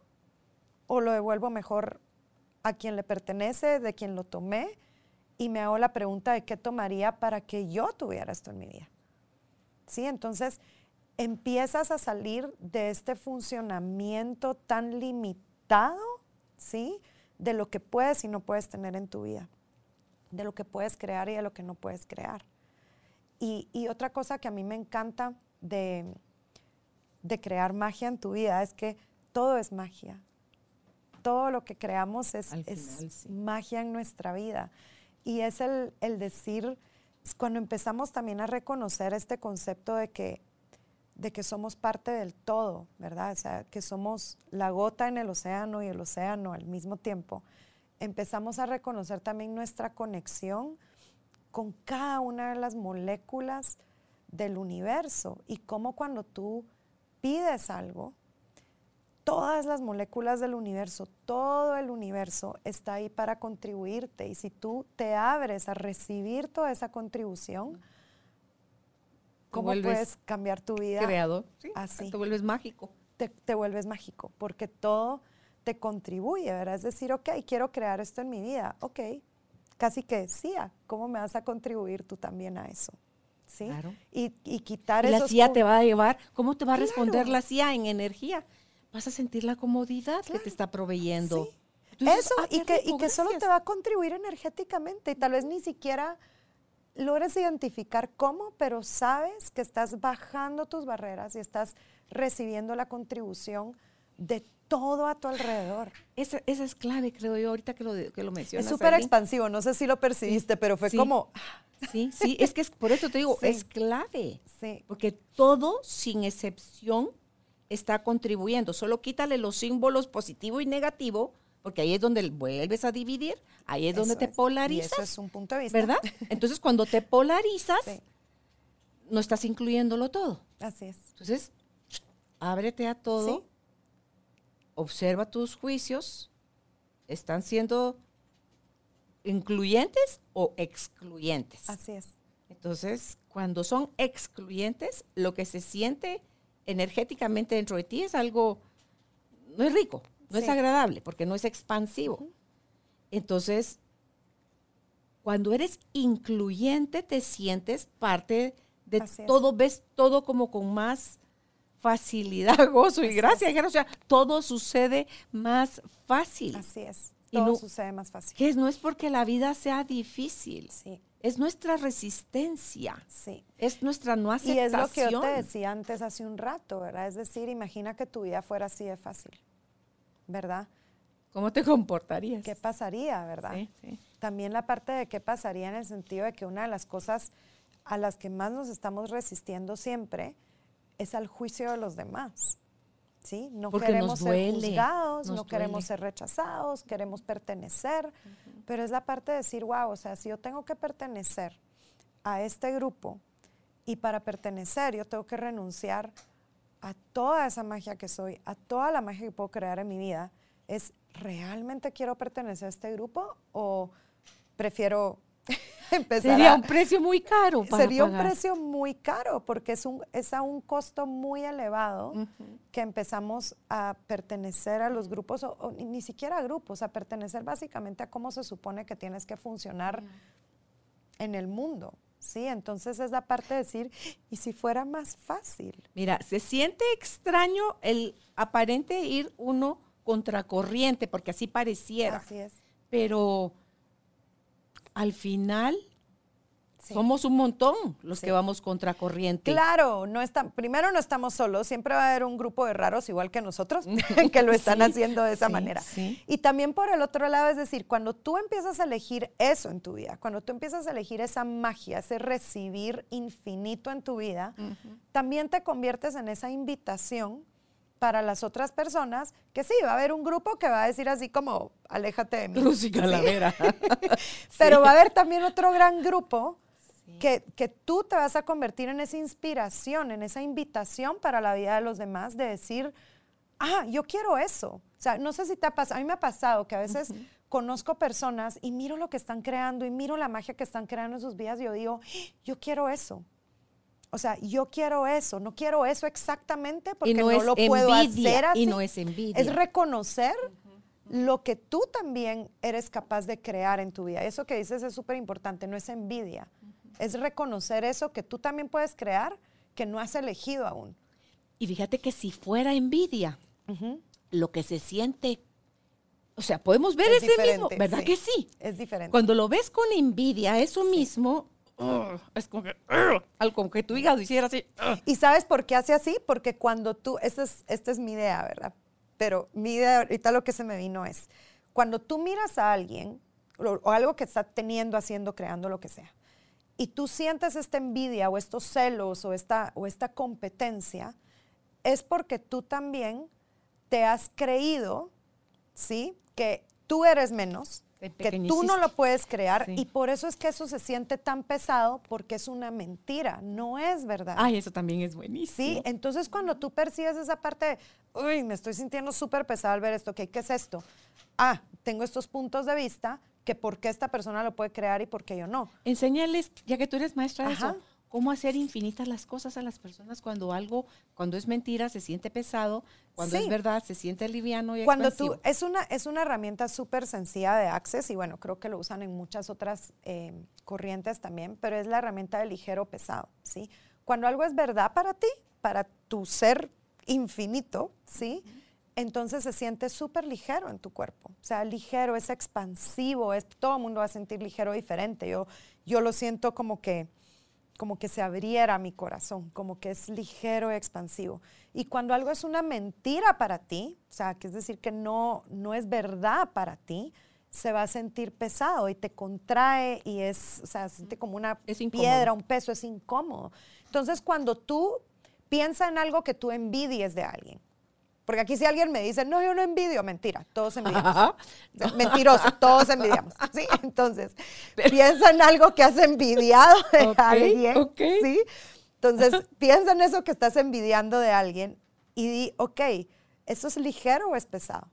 ¿O lo devuelvo mejor a quien le pertenece, de quien lo tomé? Y me hago la pregunta de qué tomaría para que yo tuviera esto en mi vida. ¿Sí? Entonces, empiezas a salir de este funcionamiento tan limitado, ¿sí? De lo que puedes y no puedes tener en tu vida, de lo que puedes crear y de lo que no puedes crear. Y, otra cosa que a mí me encanta de, de crear magia en tu vida es que todo es magia. Todo lo que creamos es, es magia en nuestra vida. Y es el, decir, cuando empezamos también a reconocer este concepto de que, de que somos parte del todo, ¿verdad? O sea, que somos la gota en el océano y el océano al mismo tiempo, empezamos a reconocer también nuestra conexión con cada una de las moléculas del universo y cómo cuando tú pides algo, todas las moléculas del universo, todo el universo está ahí para contribuirte. Y si tú te abres a recibir toda esa contribución, ¿cómo puedes cambiar tu vida? Creador, sí, así. Te vuelves mágico. Te, vuelves mágico, porque todo te contribuye, ¿verdad? Es decir, ok, quiero crear esto en mi vida, ok, casi que decía, ¿cómo me vas a contribuir tú también a eso? ¿Sí? Claro. Y, quitar y La CIA te va a llevar, ¿cómo te va a responder la CIA en energía? Vas a sentir la comodidad que te está proveyendo. Eso, ah, y, que, y que solo te va a contribuir energéticamente y tal vez ni siquiera logres identificar cómo, pero sabes que estás bajando tus barreras y estás recibiendo la contribución de todo a tu alrededor. Esa, esa es clave, creo yo, ahorita que lo, que lo mencionas. Es súper expansivo, no sé si lo percibiste, pero fue como... Sí, sí, es que es, por eso te digo, es clave. Sí. Porque todo, sin excepción, está contribuyendo. Solo quítale los símbolos positivo y negativo, porque ahí es donde vuelves a dividir, ahí es donde te polarizas. eso es un punto de vista. ¿Verdad? Entonces, cuando te polarizas, no estás incluyéndolo todo. Así es. Entonces, ábrete a todo, observa tus juicios, ¿están siendo incluyentes o excluyentes? Así es. Entonces, cuando son excluyentes, lo que se siente energéticamente dentro de ti es algo, no es rico, no es agradable, porque no es expansivo. Entonces, cuando eres incluyente, te sientes parte de todo, ves todo como con más facilidad, gozo y gracia. O sea, todo sucede más fácil. Así es. Todo sucede más fácil. Que no es porque la vida sea difícil. Sí. Es nuestra resistencia. Sí. Es nuestra no aceptación. Y es lo que yo te decía antes hace un rato, ¿verdad? Es decir, imagina que tu vida fuera así de fácil, ¿verdad? ¿Cómo te comportarías? ¿Qué pasaría, verdad? Sí, sí. También la parte de qué pasaría en el sentido de que una de las cosas a las que más nos estamos resistiendo siempre es al juicio de los demás. ¿Sí? No queremos ser juzgados, no queremos ser rechazados, queremos pertenecer, pero es la parte de decir, wow, o sea, si yo tengo que pertenecer a este grupo y para pertenecer yo tengo que renunciar a toda esa magia que soy, a toda la magia que puedo crear en mi vida, es realmente quiero pertenecer a este grupo o prefiero Sería un precio muy caro. sería un precio muy caro porque es, un, es a un costo muy elevado que empezamos a pertenecer a los grupos, o, ni siquiera a grupos, a pertenecer básicamente a cómo se supone que tienes que funcionar en el mundo. Sí, entonces es la parte de decir, ¿y si fuera más fácil? Mira, se siente extraño el aparente ir uno contracorriente, porque así pareciera. Así es. Pero al final somos un montón los que vamos contracorriente. Claro, no está, primero no estamos solos, siempre va a haber un grupo de raros igual que nosotros que lo están haciendo de esa manera. Y también por el otro lado, es decir, cuando tú empiezas a elegir eso en tu vida, cuando tú empiezas a elegir esa magia, ese recibir infinito en tu vida, también te conviertes en esa invitación para las otras personas, que sí, va a haber un grupo que va a decir así como, aléjate de mí. Luz y calavera. Pero va a haber también otro gran grupo que, que, tú te vas a convertir en esa inspiración, en esa invitación para la vida de los demás, de decir, ah, yo quiero eso. O sea, no sé si te ha pasado, a mí me ha pasado que a veces conozco personas y miro lo que están creando y miro la magia que están creando en sus vidas y yo digo, yo quiero eso. O sea, yo quiero eso, no quiero eso exactamente porque no, lo puedo hacer así. Y no es envidia. Es reconocer lo que tú también eres capaz de crear en tu vida. Eso que dices es súper importante, no es envidia. Es reconocer eso que tú también puedes crear que no has elegido aún. Y fíjate que si fuera envidia, lo que se siente, o sea, podemos ver ese mismo, ¿verdad que sí? Es diferente. Cuando lo ves con envidia, eso mismo es como que, algo como que tu hígado hiciera así. ¿Y sabes por qué hace así? Porque cuando tú, esta es, esta es mi idea, ¿verdad? Pero mi idea, ahorita lo que se me vino es, cuando tú miras a alguien o, algo que está teniendo, haciendo, creando, lo que sea, y tú sientes esta envidia o estos celos o esta, o esta competencia, es porque tú también te has creído, ¿sí? Que tú eres menos, que tú no lo puedes crear y por eso es que eso se siente tan pesado porque es una mentira, no es verdad. Ay, eso también es buenísimo. Sí, entonces cuando tú percibes esa parte de, uy, me estoy sintiendo súper pesado al ver esto, ¿qué, ¿qué es esto? Ah, tengo estos puntos de vista que por qué esta persona lo puede crear y por qué yo no. Enséñales, ya que tú eres maestra de eso, cómo hacer infinitas las cosas a las personas cuando algo, cuando es mentira, se siente pesado, cuando es verdad, se siente liviano y Cuando tú, es una, es una herramienta súper sencilla de Access y bueno, creo que lo usan en muchas otras eh, corrientes también, pero es la herramienta de ligero pesado, ¿sí? Cuando algo es verdad para ti, para tu ser infinito, ¿sí? Entonces se siente súper ligero en tu cuerpo. O sea, ligero, es expansivo, es, todo el mundo va a sentir ligero diferente. Yo, yo lo siento como que como que se abriera mi corazón, como que es ligero y expansivo. Y cuando algo es una mentira para ti, o sea, que es decir, que no, no es verdad para ti, se va a sentir pesado y te contrae y es, o sea, se siente como una piedra, un peso, es incómodo. Entonces, cuando tú piensas en algo que tú envidies de alguien, porque aquí si alguien me dice, no, yo no envidio, mentira, todos envidiamos. Mentiroso, todos envidiamos. ¿sí? Entonces, piensa en algo que has envidiado de alguien, ¿sí? Entonces, piensa en eso que estás envidiando de alguien y di, ok, ¿esto es ligero o es pesado?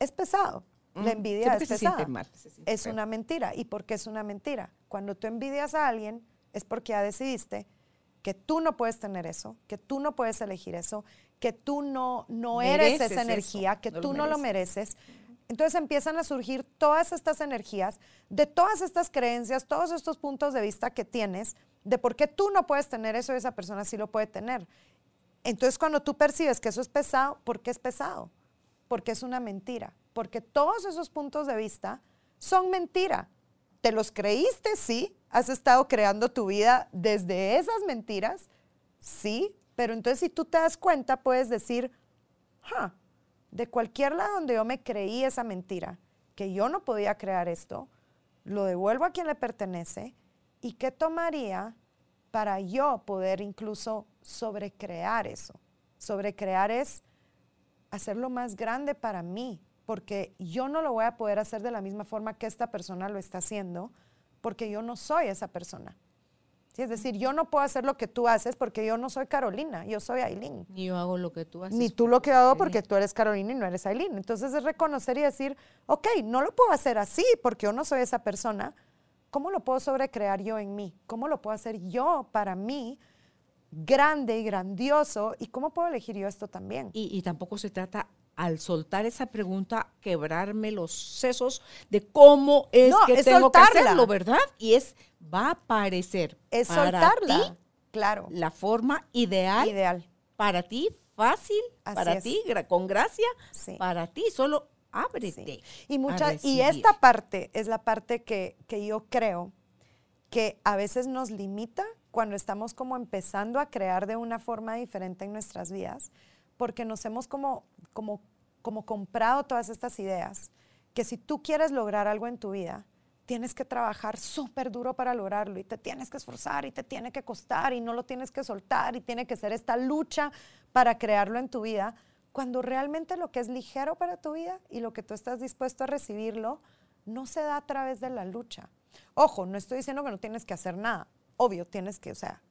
Es pesado. La mm, envidia es pesada. es una mentira. ¿Y por qué es una mentira? Cuando tú envidias a alguien es porque ya decidiste que tú no puedes tener eso, que tú no puedes elegir eso, que tú no, no eres esa energía, que tú no lo mereces. Entonces empiezan a surgir todas estas energías de todas estas creencias, todos estos puntos de vista que tienes de por qué tú no puedes tener eso y esa persona sí lo puede tener. Entonces cuando tú percibes que eso es pesado, ¿por qué es pesado? Porque es una mentira, porque todos esos puntos de vista son mentira. ¿Te los creíste? Sí. ¿Has estado creando tu vida desde esas mentiras? Sí. Pero entonces si tú te das cuenta, puedes decir, de cualquier lado donde yo me creí esa mentira, que yo no podía crear esto, lo devuelvo a quien le pertenece y qué tomaría para yo poder incluso sobrecrear eso. Sobrecrear es hacerlo más grande para mí, porque yo no lo voy a poder hacer de la misma forma que esta persona lo está haciendo, porque yo no soy esa persona. Es decir, yo no puedo hacer lo que tú haces porque yo no soy Carolina, yo soy Aileen. Ni yo hago lo que tú haces. Ni tú lo que hago porque tú eres Carolina y no eres Aileen. Entonces es reconocer y decir, ok, no lo puedo hacer así porque yo no soy esa persona. ¿Cómo lo puedo sobrecrear yo en mí? ¿Cómo lo puedo hacer yo para mí grande y grandioso? ¿Y cómo puedo elegir yo esto también? Y, tampoco se trata al soltar esa pregunta, quebrarme los sesos de cómo es que tengo que hacerlo, ¿verdad? Y es va a aparecer es soltarla. claro. La forma ideal, ideal. para ti, fácil, para ti, con gracia, para ti, solo ábrete. Y, mucha, y esta parte es la parte que, que yo creo que a veces nos limita cuando estamos como empezando a crear de una forma diferente en nuestras vidas, porque nos hemos como, como, como comprado todas estas ideas, que si tú quieres lograr algo en tu vida, tienes que trabajar súper duro para lograrlo y te tienes que esforzar y te tiene que costar y no lo tienes que soltar y tiene que ser esta lucha para crearlo en tu vida, cuando realmente lo que es ligero para tu vida y lo que tú estás dispuesto a recibirlo no se da a través de la lucha. Ojo, no estoy diciendo que no tienes que hacer nada. Obvio, tienes que, o sea,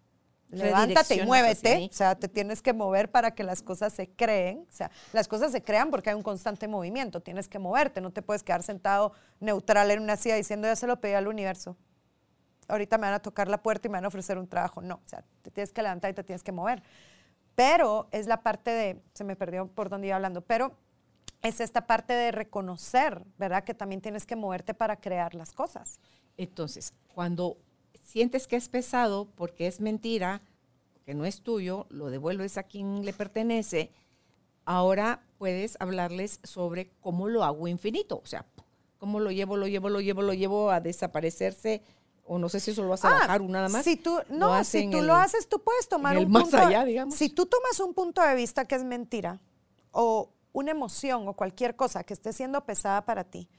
levántate y muévete, o sea, te tienes que mover para que las cosas se creen, o sea, las cosas se crean porque hay un constante movimiento, tienes que moverte, no te puedes quedar sentado neutral en una silla diciendo ya se lo pedí al universo. Ahorita me van a tocar la puerta y me van a ofrecer un trabajo. No, o sea, te tienes que levantar y te tienes que mover. Pero es la parte de, se me perdió por donde iba hablando, pero es esta parte de reconocer, ¿verdad? Que también tienes que moverte para crear las cosas. Entonces, cuando sientes que es pesado porque es mentira, que no es tuyo, lo devuelves a quien le pertenece, ahora puedes hablarles sobre cómo lo hago infinito, o sea, cómo lo llevo, lo llevo, lo llevo, lo llevo a desaparecerse o no sé si eso lo vas a ah, bajar nada más. Si tú, no, si tú lo haces, tú puedes tomar un punto. allá, digamos. Si tú tomas un punto de vista que es mentira o una emoción o cualquier cosa que esté siendo pesada para ti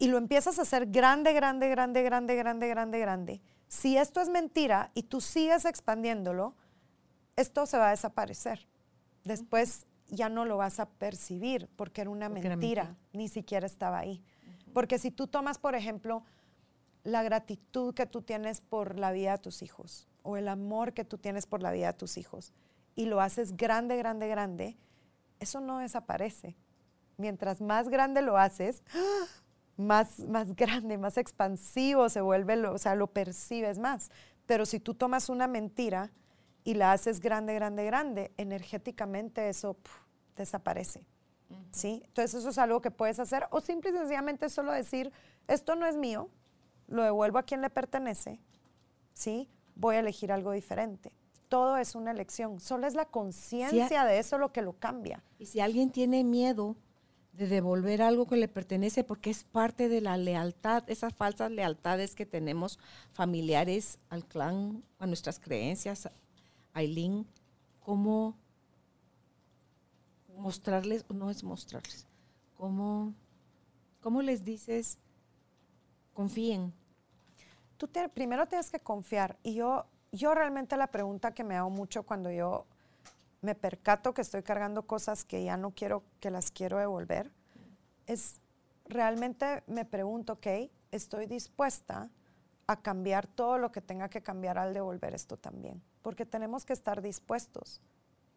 y lo empiezas a hacer grande, grande, grande, grande, grande, grande, grande, si esto es mentira y tú sigues expandiéndolo, esto se va a desaparecer. Después ya no lo vas a percibir porque era una mentira, ni siquiera estaba ahí. Porque si tú tomas, por ejemplo, la gratitud que tú tienes por la vida de tus hijos o el amor que tú tienes por la vida de tus hijos y lo haces grande, grande, grande, eso no desaparece. Mientras más grande lo haces, más, más grande, más expansivo se vuelve, lo, o sea, lo percibes más. Pero si tú tomas una mentira y la haces grande, grande, grande, energéticamente eso desaparece. ¿sí? Entonces eso es algo que puedes hacer o simple y sencillamente solo decir, esto no es mío, lo devuelvo a quien le pertenece, ¿sí? Voy a elegir algo diferente. Todo es una elección, solo es la conciencia de eso lo que lo cambia. Y si alguien tiene miedo de devolver algo que le pertenece porque es parte de la lealtad, esas falsas lealtades que tenemos familiares al clan, a nuestras creencias, Aileen, ¿cómo mostrarles, no es mostrarles, cómo, cómo les dices, confíen, tú primero tienes que confiar. Y yo, yo realmente la pregunta que me hago mucho cuando yo me percato que estoy cargando cosas que ya no quiero, que las quiero devolver, es realmente me pregunto, ok, estoy dispuesta a cambiar todo lo que tenga que cambiar al devolver esto también, porque tenemos que estar dispuestos,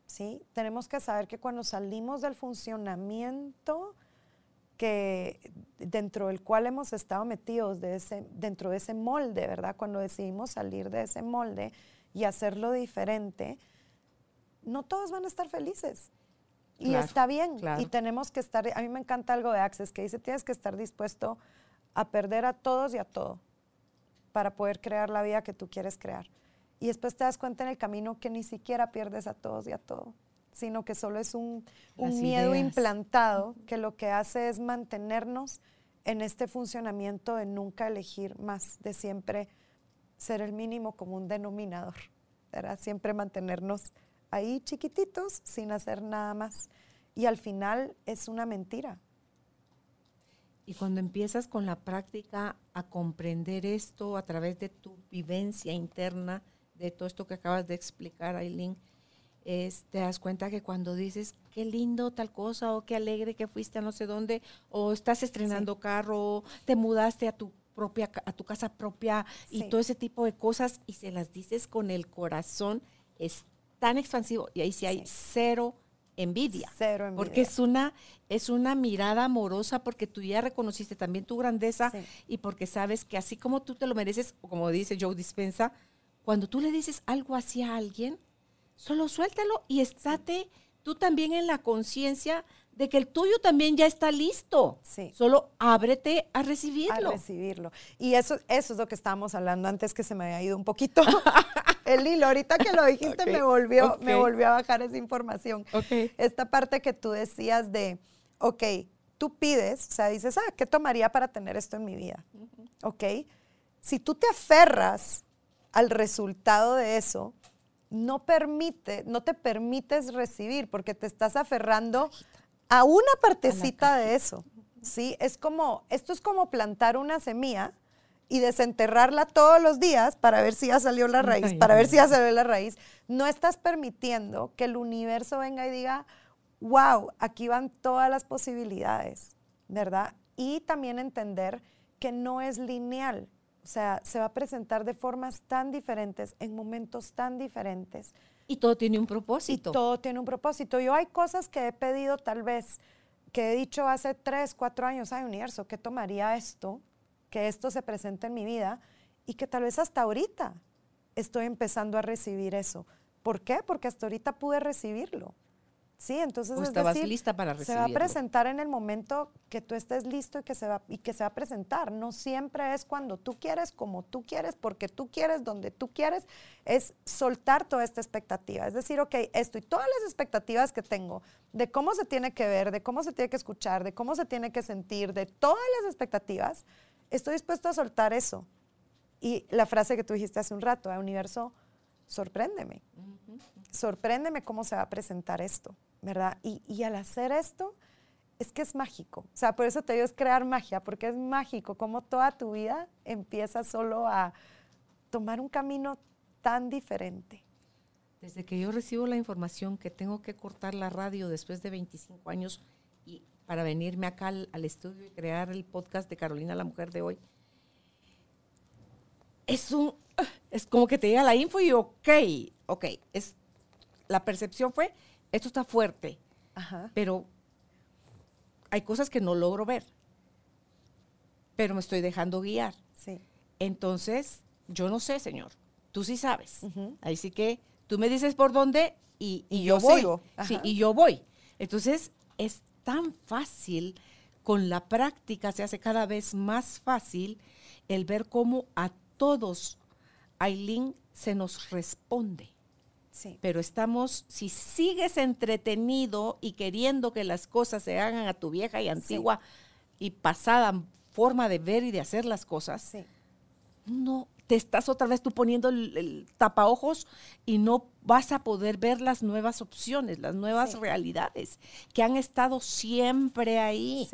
¿sí? Tenemos que saber que cuando salimos del funcionamiento que dentro del cual hemos estado metidos de ese, dentro de ese molde, ¿verdad? Cuando decidimos salir de ese molde y hacerlo diferente, no todos van a estar felices. Y está bien. Y tenemos que estar, a mí me encanta algo de Access que dice, tienes que estar dispuesto a perder a todos y a todo para poder crear la vida que tú quieres crear. Y después te das cuenta en el camino que ni siquiera pierdes a todos y a todo, sino que solo es un, miedo implantado que lo que hace es mantenernos en este funcionamiento de nunca elegir más, de siempre ser el mínimo común denominador, ¿verdad? Siempre mantenernos ahí chiquititos sin hacer nada más. Y al final es una mentira, y cuando empiezas con la práctica a comprender esto a través de tu vivencia interna, de todo esto que acabas de explicar, Aileen, es, te das cuenta que cuando dices, qué lindo tal cosa, o qué alegre que fuiste a no sé dónde, o estás estrenando carro, te mudaste a tu propia, a tu casa propia, y todo ese tipo de cosas, y se las dices con el corazón, es tan expansivo, y ahí sí hay cero envidia. Cero envidia. Porque es una, es una mirada amorosa porque tú ya reconociste también tu grandeza y porque sabes que así como tú te lo mereces, o como dice Joe Dispensa, cuando tú le dices algo así a alguien, solo suéltalo y estate tú también en la conciencia de que el tuyo también ya está listo. Sí. Solo ábrete a recibirlo. A recibirlo. Y eso, eso es lo que estábamos hablando antes que se me había ido un poquito el hilo. Ahorita que lo dijiste me, volvió, me volvió a bajar esa información. Esta parte que tú decías de, ok, tú pides, o sea, dices, ah, ¿qué tomaría para tener esto en mi vida? Ok. Si tú te aferras al resultado de eso, no permite, no te permites recibir porque te estás aferrando a una partecita de eso. ¿sí? Es como, esto es como plantar una semilla y desenterrarla todos los días para ver si ya salió la raíz, para ver si ya salió la raíz. No estás permitiendo que el universo venga y diga, wow, aquí van todas las posibilidades, ¿verdad? Y también entender que no es lineal, o sea, se va a presentar de formas tan diferentes, en momentos tan diferentes. Y todo tiene un propósito. Y todo tiene un propósito. Yo hay cosas que he pedido tal vez, que he dicho hace tres, cuatro años, ay, universo, ¿qué tomaría esto? Que esto se presente en mi vida y que tal vez hasta ahorita estoy empezando a recibir eso. ¿Por qué? Porque hasta ahorita pude recibirlo. Sí, entonces estabas lista para recibirlo. Se va a presentar en el momento que tú estés listo y que, se va, y que se va a presentar. No siempre es cuando tú quieres, como tú quieres, porque tú quieres, donde tú quieres. Es soltar toda esta expectativa. Es decir, ok, esto y todas las expectativas que tengo de cómo se tiene que ver, de cómo se tiene que escuchar, de cómo se tiene que sentir, de todas las expectativas, estoy dispuesto a soltar eso. Y la frase que tú dijiste hace un rato, ¿eh? universo, sorpréndeme. Sorpréndeme cómo se va a presentar esto. ¿verdad? Y, al hacer esto, es que es mágico. O sea, por eso te digo, es crear magia, porque es mágico como toda tu vida empieza solo a tomar un camino tan diferente. Desde que yo recibo la información que tengo que cortar la radio después de 25 años y para venirme acá al, al estudio y crear el podcast de Carolina, la mujer de hoy, es un, es como que te llega la info y ok, ok, es, la percepción fue, esto está fuerte, pero hay cosas que no logro ver, pero me estoy dejando guiar. Sí. Entonces, yo no sé, señor, tú sí sabes. Ahí sí que tú me dices por dónde y, yo, voy. Sí, y yo voy. Entonces, es tan fácil, con la práctica se hace cada vez más fácil el ver cómo a todos Aileen se nos responde. Pero estamos, si sigues entretenido y queriendo que las cosas se hagan a tu vieja y antigua y pasada forma de ver y de hacer las cosas, no, te estás otra vez tú poniendo el, tapaojos y no vas a poder ver las nuevas opciones, las nuevas realidades que han estado siempre ahí.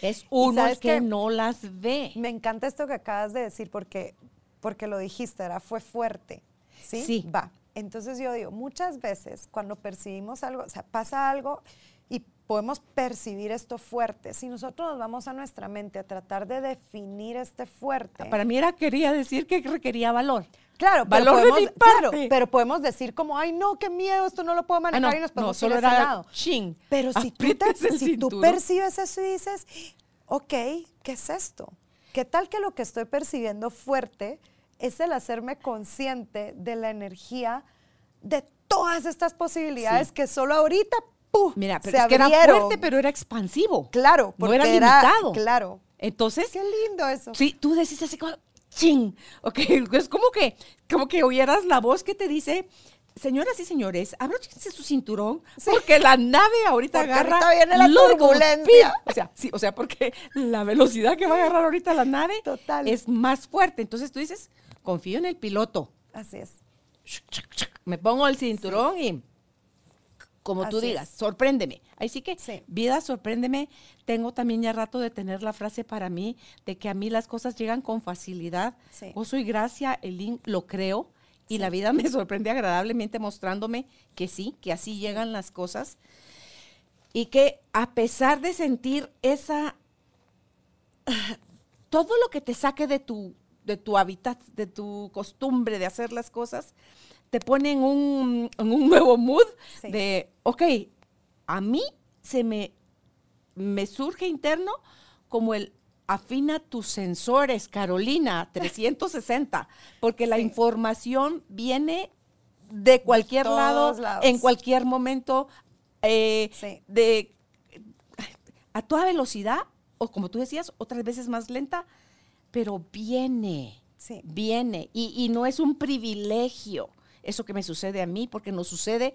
Es uno el que no las ve. Me encanta esto que acabas de decir porque, porque lo dijiste, era, fue fuerte. Sí, sí. va. Entonces yo digo, muchas veces cuando percibimos algo, o sea, pasa algo y podemos percibir esto fuerte. Si nosotros nos vamos a nuestra mente a tratar de definir este fuerte. Para mí era quería decir que requería valor. Claro, valor pero, de podemos, pero podemos decir como, ay, no, qué miedo, esto no lo puedo manejar ah, no, y nos podemos no, solo ir a ese lado. Ching, pero si, tú, si tú percibes eso y dices, ok, ¿qué es esto? ¿Qué tal que lo que estoy percibiendo fuerte es el hacerme consciente de la energía de todas estas posibilidades que solo ahorita Mira, pero es que era fuerte, pero era expansivo. Claro, porque no era limitado. claro. Entonces. Qué lindo eso. Sí, tú decís así como, ching. Ok, es como que, como que oyeras la voz que te dice. Señoras y señores, abróchense su cinturón porque la nave ahorita agarra ahorita viene la turbulencia. O sea, sí, o sea, porque la velocidad que va a agarrar ahorita la nave es más fuerte. Entonces tú dices, confío en el piloto. Así es. Me pongo el cinturón y como tú digas, sorpréndeme. Ahí sí que, vida, sorpréndeme. Tengo también ya rato de tener la frase para mí de que a mí las cosas llegan con facilidad. Gozo y gracia, el link lo creo y la vida me sorprende agradablemente mostrándome que sí, que así llegan las cosas. Y que a pesar de sentir esa, todo lo que te saque de tu, de tu hábitat, de tu costumbre de hacer las cosas, te pone en un, nuevo mood de, ok, a mí se me, me surge interno como el afina tus sensores, Carolina, 360, porque la información viene de cualquier lado, en cualquier momento, eh, de a toda velocidad, o como tú decías, otras veces más lenta, pero viene, viene, y, y no es un privilegio eso que me sucede a mí, porque nos sucede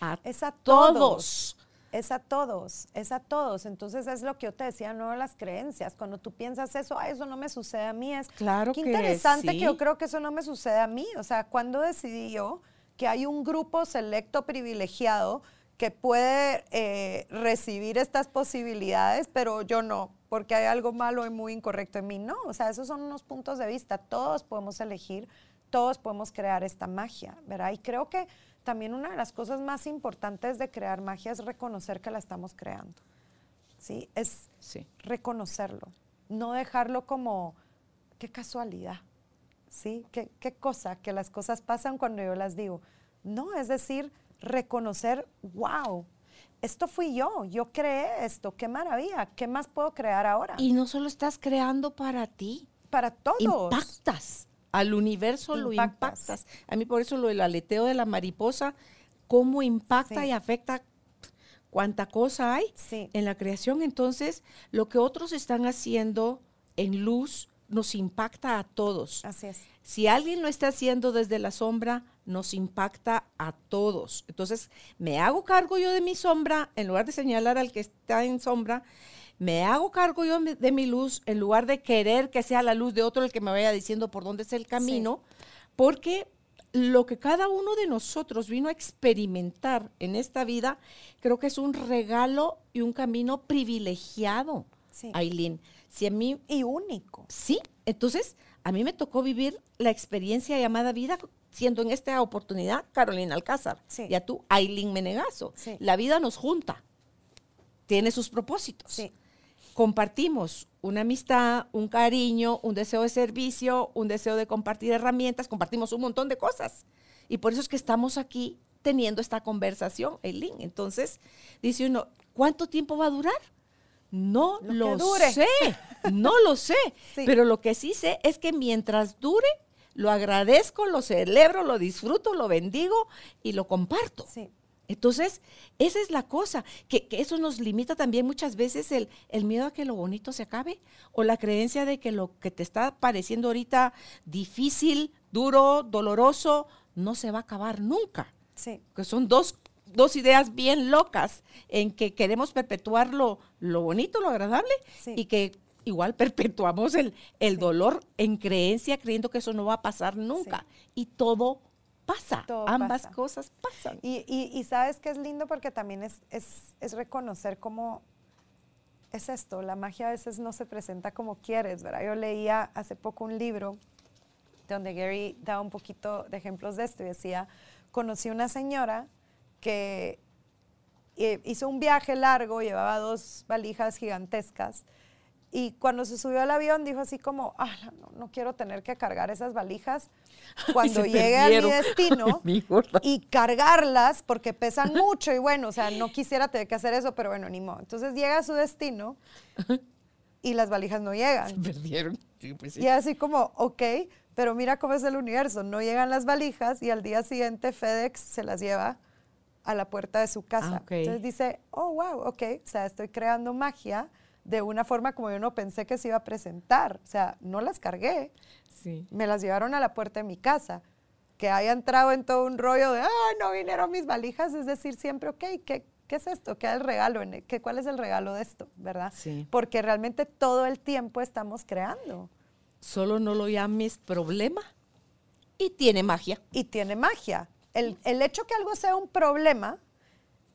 a, todos. Es a todos, es a todos. Entonces es lo que yo te decía, no las creencias. Cuando tú piensas eso, eso no me sucede a mí, es claro qué interesante que yo creo que eso no me sucede a mí. O sea, cuando decidí yo que hay un grupo selecto privilegiado que puede eh, recibir estas posibilidades, pero yo no, porque hay algo malo y muy incorrecto en mí. No, o sea, esos son unos puntos de vista. Todos podemos elegir todos podemos crear esta magia, ¿verdad? Y creo que también una de las cosas más importantes de crear magia es reconocer que la estamos creando. ¿Sí? Es reconocerlo, no dejarlo como, qué casualidad, ¿sí? ¿Qué, qué cosa, que las cosas pasan cuando yo las digo. No, es decir, reconocer, wow, esto fui yo, yo creé esto, qué maravilla, ¿qué más puedo crear ahora? Y no solo estás creando para ti, para todos. Impactas al universo lo impactas. A mí por eso lo del aleteo de la mariposa, cómo impacta y afecta cuánta cosa hay en la creación. Entonces, lo que otros están haciendo en luz nos impacta a todos. Así es. Si alguien lo está haciendo desde la sombra, nos impacta a todos. Entonces, me hago cargo yo de mi sombra, en lugar de señalar al que está en sombra, me hago cargo yo de mi luz en lugar de querer que sea la luz de otro el que me vaya diciendo por dónde es el camino, porque lo que cada uno de nosotros vino a experimentar en esta vida, creo que es un regalo y un camino privilegiado, Aileen. Si a mí, y único. Sí, entonces a mí me tocó vivir la experiencia llamada vida siendo en esta oportunidad Carolina Alcázar y a tú Aileen Menegazo. La vida nos junta, tiene sus propósitos. Sí compartimos una amistad, un cariño, un deseo de servicio, un deseo de compartir herramientas, compartimos un montón de cosas. Y por eso es que estamos aquí teniendo esta conversación, Eileen. Entonces, dice uno, ¿cuánto tiempo va a durar? No lo, sé, no lo sé, pero lo que sí sé es que mientras dure, lo agradezco, lo celebro, lo disfruto, lo bendigo y lo comparto. Sí. Entonces, esa es la cosa, que, eso nos limita también muchas veces el, miedo a que lo bonito se acabe o la creencia de que lo que te está pareciendo ahorita difícil, duro, doloroso, no se va a acabar nunca. Sí. Que son dos, ideas bien locas en que queremos perpetuar lo, bonito, lo agradable y que igual perpetuamos el, dolor en creencia creyendo que eso no va a pasar nunca. Y todo pasa, ambas cosas pasan. Y, sabes que es lindo porque también es, es, reconocer cómo es esto, la magia a veces no se presenta como quieres, ¿verdad? Yo leía hace poco un libro donde Gary da un poquito de ejemplos de esto y decía, conocí una señora que hizo un viaje largo, llevaba dos valijas gigantescas. Y cuando se subió al avión dijo así como, ah, no, no quiero tener que cargar esas valijas cuando llegue a mi destino y cargarlas porque pesan mucho y bueno, o sea, no quisiera tener que hacer eso, pero bueno, ni modo. Entonces llega a su destino y las valijas no llegan. Se perdieron. Pues y así como, ok, pero mira cómo es el universo, no llegan las valijas y al día siguiente FedEx se las lleva a la puerta de su casa. Ah, Entonces dice, oh, wow, ok, o sea, estoy creando magia de una forma como yo no pensé que se iba a presentar. O sea, no las cargué, sí. me las llevaron a la puerta de mi casa. Que haya entrado en todo un rollo de, ah, no vinieron mis valijas, es decir, siempre, ok, ¿qué, qué es esto? ¿Qué es el regalo? ¿Qué, ¿Cuál es el regalo de esto? ¿Verdad? Sí. Porque realmente todo el tiempo estamos creando. Solo no lo llames problema y tiene magia. Y tiene magia. El, el hecho que algo sea un problema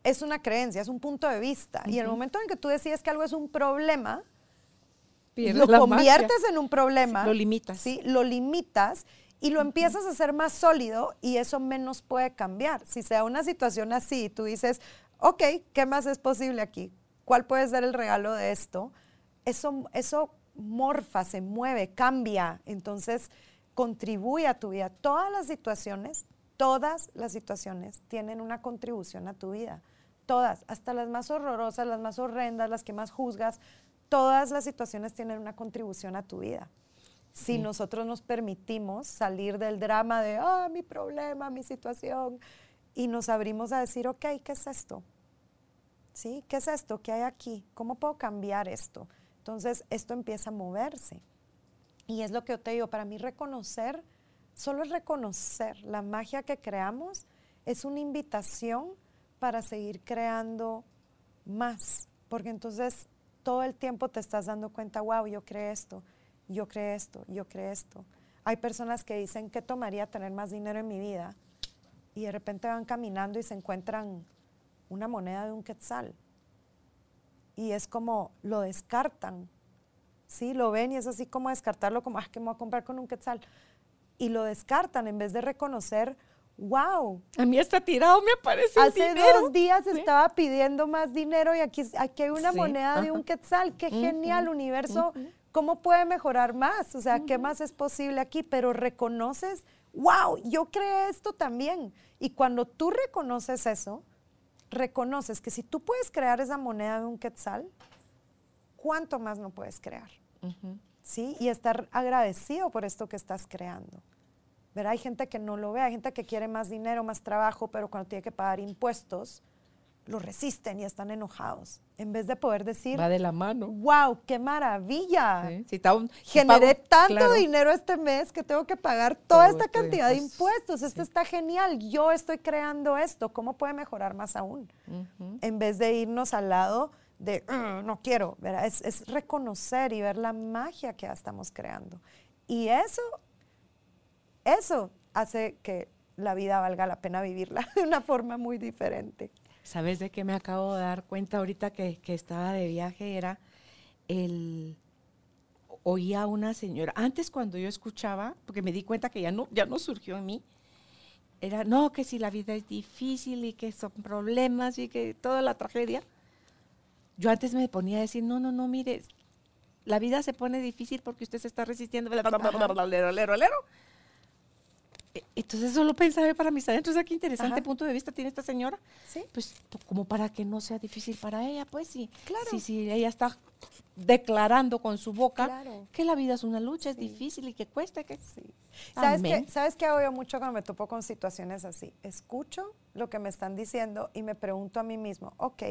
es una creencia, es un punto de vista. Y en el momento en que tú decides que algo es un problema, lo conviertes en un problema. lo limitas. Sí, lo limitas y lo empiezas a hacer más sólido y eso menos puede cambiar. Si sea una situación así, tú dices, ok, ¿qué más es posible aquí? ¿Cuál puede ser el regalo de esto? Eso, eso morfa, se mueve, cambia, entonces contribuye a tu vida. Todas las situaciones, todas las situaciones tienen una contribución a tu vida todas, hasta las más horrorosas, las más horrendas, las que más juzgas, todas las situaciones tienen una contribución a tu vida. Si nosotros nos permitimos salir del drama de, ah, mi problema, mi situación, y nos abrimos a decir, ok, ¿qué es esto? ¿Sí? ¿Qué es esto? ¿Qué hay aquí? ¿Cómo puedo cambiar esto? Entonces, esto empieza a moverse. Y es lo que yo te digo, para mí reconocer, solo es reconocer la magia que creamos, es una invitación para seguir creando más, porque entonces todo el tiempo te estás dando cuenta, wow, yo creé esto, yo creé esto, yo creé esto. Hay personas que dicen, ¿qué tomaría tener más dinero en mi vida? Y de repente van caminando y se encuentran una moneda de un quetzal. Y es como, lo descartan. Sí, lo ven y es así como descartarlo, como, ah, que me voy a comprar con un quetzal. Y lo descartan en vez de reconocer, wow. A mí está tirado me aparece Hace dos días estaba pidiendo más dinero y aquí, aquí hay una moneda de un quetzal. Qué genial, universo. ¿Cómo puede mejorar más? O sea, ¿qué más es posible aquí? Pero reconoces, wow, yo creé esto también. Y cuando tú reconoces eso, reconoces que si tú puedes crear esa moneda de un quetzal, ¿cuánto más no puedes crear? ¿Sí? Y estar agradecido por esto que estás creando. Hay gente que no lo ve, hay gente que quiere más dinero, más trabajo, pero cuando tiene que pagar impuestos, lo resisten y están enojados. En vez de poder decir, va de la mano. ¡Wow! ¡Qué maravilla! Generé tanto dinero este mes que tengo que pagar toda esta cantidad de impuestos. Esto está genial. Yo estoy creando esto. ¿Cómo puede mejorar más aún? En vez de irnos al lado de, no quiero, Es, es reconocer y ver la magia que ya estamos creando. Y eso eso hace que la vida valga la pena vivirla de una forma muy diferente. ¿Sabes de qué me acabo de dar cuenta ahorita que, estaba de viaje? Era el oía a una señora. Antes cuando yo escuchaba, porque me di cuenta que ya no, ya no surgió en mí, era, no, que si la vida es difícil y que son problemas y que toda la tragedia. Yo antes me ponía a decir, no, no, no, mire, la vida se pone difícil porque usted se está resistiendo. E, entonces solo pensaba para mis adentros, qué interesante punto de vista tiene esta señora. Sí. Pues como para que no sea difícil para ella, pues sí. Claro. Sí, sí, ella está declarando con su boca que la vida es una lucha, es difícil y que cuesta. Que... Sí. ¿Sabes qué, ¿Sabes qué hago yo mucho cuando me topo con situaciones así? Escucho lo que me están diciendo y me pregunto a mí mismo, ok,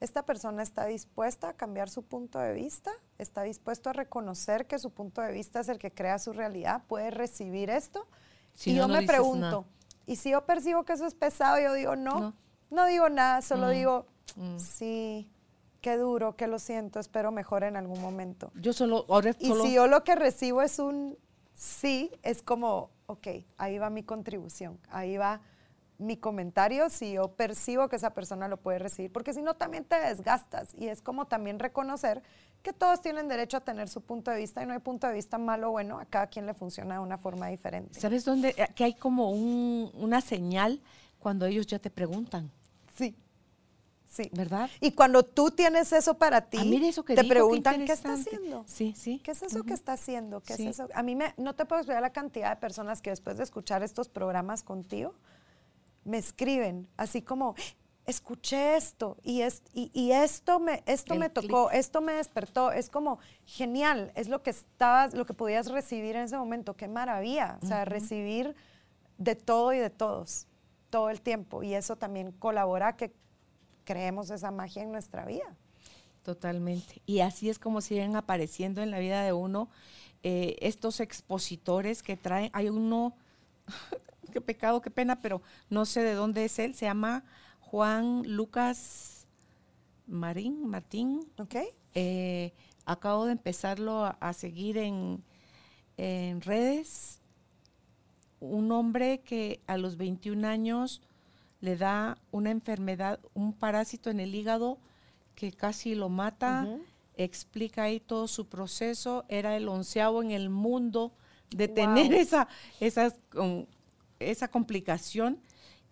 esta persona está dispuesta a cambiar su punto de vista, está dispuesto a reconocer que su punto de vista es el que crea su realidad, puede recibir esto y yo me pregunto, ¿y si yo percibo que eso es pesado? Yo digo, no, no, digo nada, solo mm. digo, mm. sí, qué duro, que lo siento, espero mejor en algún momento. Yo solo, ahora Y si yo lo que recibo es un sí, es como, ok, ahí va mi contribución, ahí va mi comentario si yo percibo que esa persona lo puede recibir, porque si no también te desgastas y es como también reconocer que todos tienen derecho a tener su punto de vista y no hay punto de vista malo o bueno, a cada quien le funciona de una forma diferente. ¿Sabes dónde? Eh, que hay como una señal cuando ellos ya te preguntan. Sí. Sí. ¿Verdad? Y cuando tú tienes eso para ti, Ah, eso que te preguntan qué está interesante". haciendo. Sí, sí. ¿Qué es eso que está haciendo? ¿Qué Sí. es eso? A mí me, no te puedo explicar la cantidad de personas que después de escuchar estos programas contigo me escriben así como escuché esto y, es, y, y esto me esto El me tocó, esto me despertó, es como genial, es lo que estabas, lo que podías recibir en ese momento, qué maravilla, o sea, recibir de todo y de todos todo el tiempo y eso también colabora a que creemos esa magia en nuestra vida. Totalmente. Y así es como siguen apareciendo en la vida de uno eh, estos expositores que traen. Hay uno, qué pecado, qué pena, pero no sé de dónde es él. Se llama Juan Lucas Marín, Martín. ¿Ok? Eh, acabo de empezarlo a, a seguir en, en redes. Un hombre que a los 21 años le da una enfermedad, un parásito en el hígado que casi lo mata. Explica ahí todo su proceso. Era el onceavo en el mundo de Wow. tener esa, esas, esa complicación.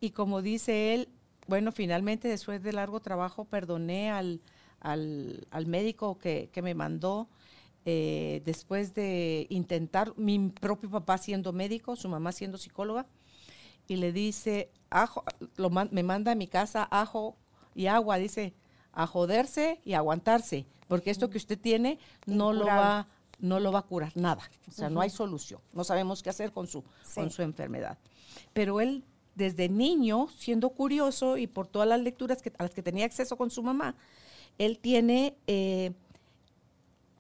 Y como dice él, bueno, finalmente después de largo trabajo perdoné al, al, al médico que, que me mandó eh, después de intentar, mi propio papá siendo médico, su mamá siendo psicóloga, y le dice, ajo, lo me manda a mi casa ajo y agua, dice, a joderse y aguantarse, porque esto que usted tiene no lo va no lo va a curar nada, o sea, no hay solución, no sabemos qué hacer con su, con su enfermedad. Pero él, desde niño, siendo curioso y por todas las lecturas que, a las que tenía acceso con su mamá, él tiene eh,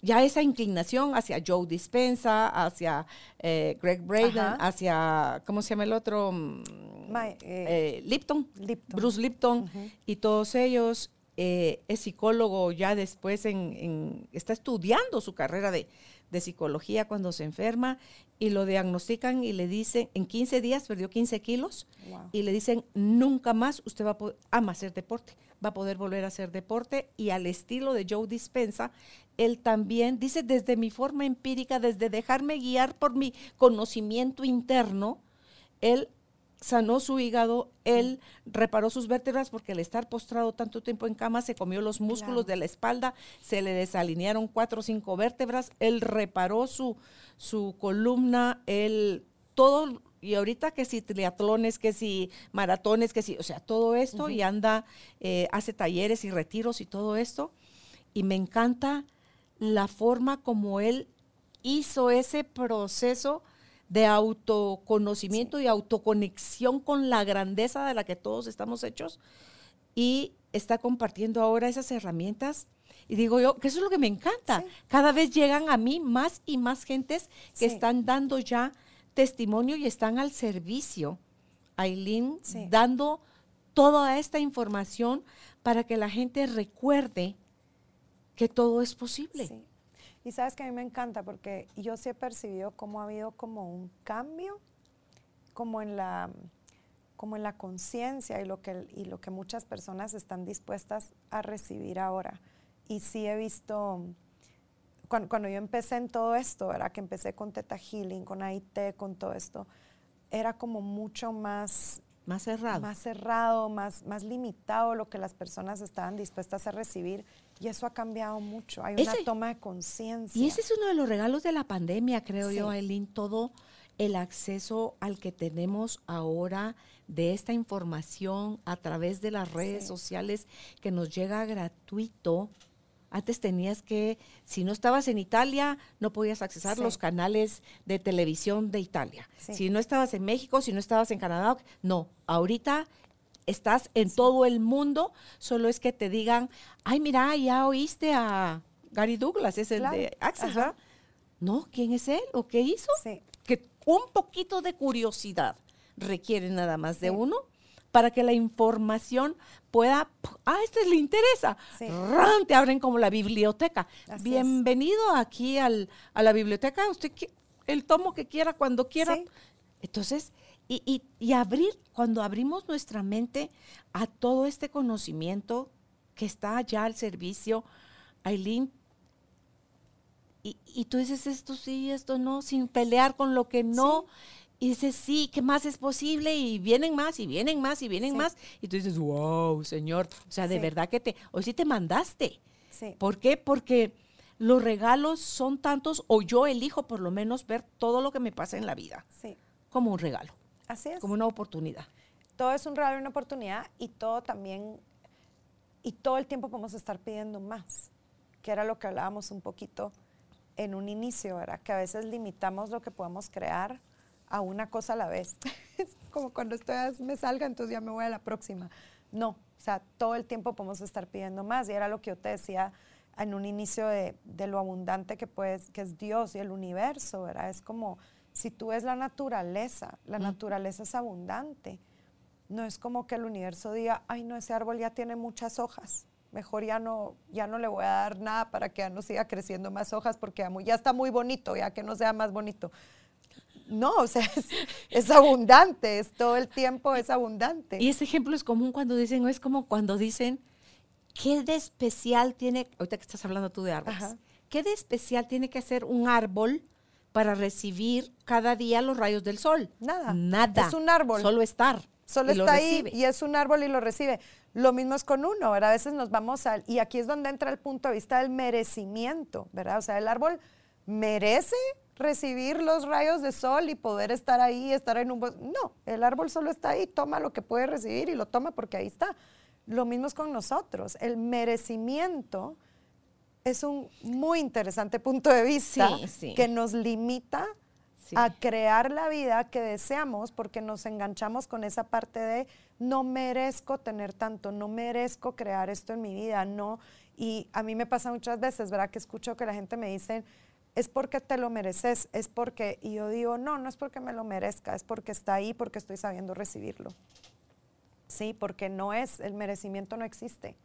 ya esa inclinación hacia Joe Dispensa, hacia eh, Greg Braden, Ajá. hacia, ¿cómo se llama el otro? Mm, Ma- eh, Lipton, Lipton. Bruce Lipton, y todos ellos. es psicólogo ya después en, en- está estudiando su carrera de, de psicología cuando se enferma y lo diagnostican y le dicen, en 15 días perdió 15 kilos Wow. y le dicen, nunca más usted va a poder, ama hacer deporte, va a poder volver a hacer deporte y al estilo de Joe Dispensa, él también dice, desde mi forma empírica, desde dejarme guiar por mi conocimiento interno, él sanó su hígado, él reparó sus vértebras porque al estar postrado tanto tiempo en cama se comió los músculos Claro. de la espalda, se le desalinearon cuatro o cinco vértebras, él reparó su, su columna, él todo, y ahorita que si triatlones, que si maratones, que si, o sea, todo esto, y anda, eh, hace talleres y retiros y todo esto, y me encanta la forma como él hizo ese proceso de autoconocimiento y autoconexión con la grandeza de la que todos estamos hechos y está compartiendo ahora esas herramientas. Y digo yo, que eso es lo que me encanta. Cada vez llegan a mí más y más gentes que Sí. están dando ya testimonio y están al servicio. Aileen, Sí. dando toda esta información para que la gente recuerde que todo es posible. Y sabes que a mí me encanta porque yo sí he percibido cómo ha habido como un cambio, como en la, como en la conciencia y, lo que, y lo que muchas personas están dispuestas a recibir ahora. Y sí he visto, cuando, cuando yo empecé en todo esto, era que empecé con Teta Healing, con AIT, con todo esto, era como mucho más Más cerrado. más cerrado, más, más limitado lo que las personas estaban dispuestas a recibir y eso ha cambiado mucho. Hay una toma de conciencia. Y ese es uno de los regalos de la pandemia, creo yo, Sí. Aileen, todo el acceso al que tenemos ahora de esta información a través de las redes Sí. sociales que nos llega gratuito. Antes tenías que, si no estabas en Italia, no podías accesar Sí. los canales de televisión de Italia. Sí. Si no estabas en México, si no estabas en Canadá, no. Ahorita estás en todo el mundo, solo es que te digan, ay, mira, ya oíste a Gary Douglas, es el Claro. de Access. ¿verdad? No, ¿quién es él o qué hizo? Que un poquito de curiosidad requiere nada más de uno para que la información pueda, ah, este le interesa. Sí. ¡Ran! Te abren como la biblioteca. Así es. Bienvenido aquí al, a la biblioteca. Usted el tomo que quiera, cuando quiera. Sí. Entonces, y, y- y abrir, cuando abrimos nuestra mente a todo este conocimiento que está ya al servicio, Aileen, y, y tú dices esto sí, esto no, sin pelear con lo que no. Y dices, sí, ¿qué más es posible? Y vienen más, y vienen más, y vienen más. Y tú dices, wow, Señor. O sea, de verdad que te, hoy sí te mandaste. Sí. ¿Por qué? Porque los regalos son tantos, o yo elijo por lo menos ver todo lo que me pasa en la vida. Sí. Como un regalo. Así es. Como una oportunidad. Todo es un regalo y una oportunidad, y todo también, y todo el tiempo podemos estar pidiendo más, que era lo que hablábamos un poquito en un inicio, ¿verdad? Que a veces limitamos lo que podemos crear a una cosa a la vez. Es como cuando estoy, me salga, entonces ya me voy a la próxima. No, o sea, todo el tiempo podemos estar pidiendo más. Y era lo que yo te decía en un inicio de, lo abundante que, puedes, que es Dios y el universo, ¿verdad? Es como, si tú ves la naturaleza, la naturaleza es abundante. No es como que el universo diga, ay, no, ese árbol ya tiene muchas hojas. Mejor ya no, ya no le voy a dar nada para que ya no siga creciendo más hojas porque ya está muy bonito, ya que no sea más bonito. No, o sea, es, abundante, es todo el tiempo es abundante. Y ese ejemplo es común cuando dicen, o es como cuando dicen, ¿qué de especial tiene, ahorita que estás hablando tú de árboles, qué de especial tiene que hacer un árbol para recibir cada día los rayos del sol? Nada. Nada. Es un árbol. Solo estar. Solo está ahí y es un árbol y lo recibe. Lo mismo es con uno, ¿verdad? A veces nos vamos al, y aquí es donde entra el punto de vista del merecimiento, ¿verdad? O sea, el árbol merece recibir los rayos de sol y poder estar ahí, estar en un... No, el árbol solo está ahí, toma lo que puede recibir y lo toma porque ahí está. Lo mismo es con nosotros. El merecimiento es un muy interesante punto de vista que nos limita a crear la vida que deseamos porque nos enganchamos con esa parte de no merezco tener tanto, no merezco crear esto en mi vida, no. Y a mí me pasa muchas veces, ¿verdad? Que escucho que la gente me dice, es porque te lo mereces, es porque, y yo digo, no, no es porque me lo merezca, es porque está ahí, porque estoy sabiendo recibirlo. Sí, porque no es, el merecimiento no existe.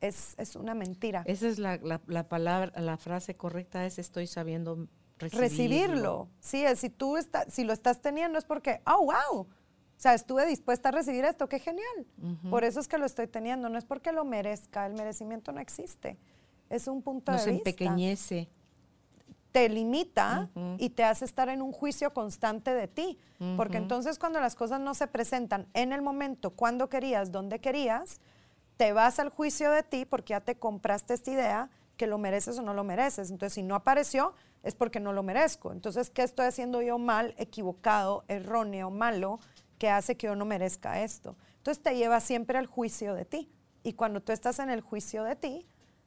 Es, es una mentira. Esa es la, la, palabra, la frase correcta es estoy sabiendo recibirlo. Recibirlo. Sí, es, si tú está, si lo estás teniendo es porque, oh, wow. O sea, estuve dispuesta a recibir esto, qué genial. Por eso es que lo estoy teniendo, no es porque lo merezca, el merecimiento no existe. Es un punto de vista. Nos empequeñece te limita y te hace estar en un juicio constante de ti. Porque entonces cuando las cosas no se presentan en el momento, cuando querías, donde querías, te vas al juicio de ti porque ya te compraste esta idea que lo mereces o no lo mereces. Entonces, si no apareció, es porque no lo merezco. Entonces, ¿qué estoy haciendo yo mal, equivocado, erróneo, malo, que hace que yo no merezca esto? Entonces, te lleva siempre al juicio de ti. Y cuando tú estás en el juicio de ti,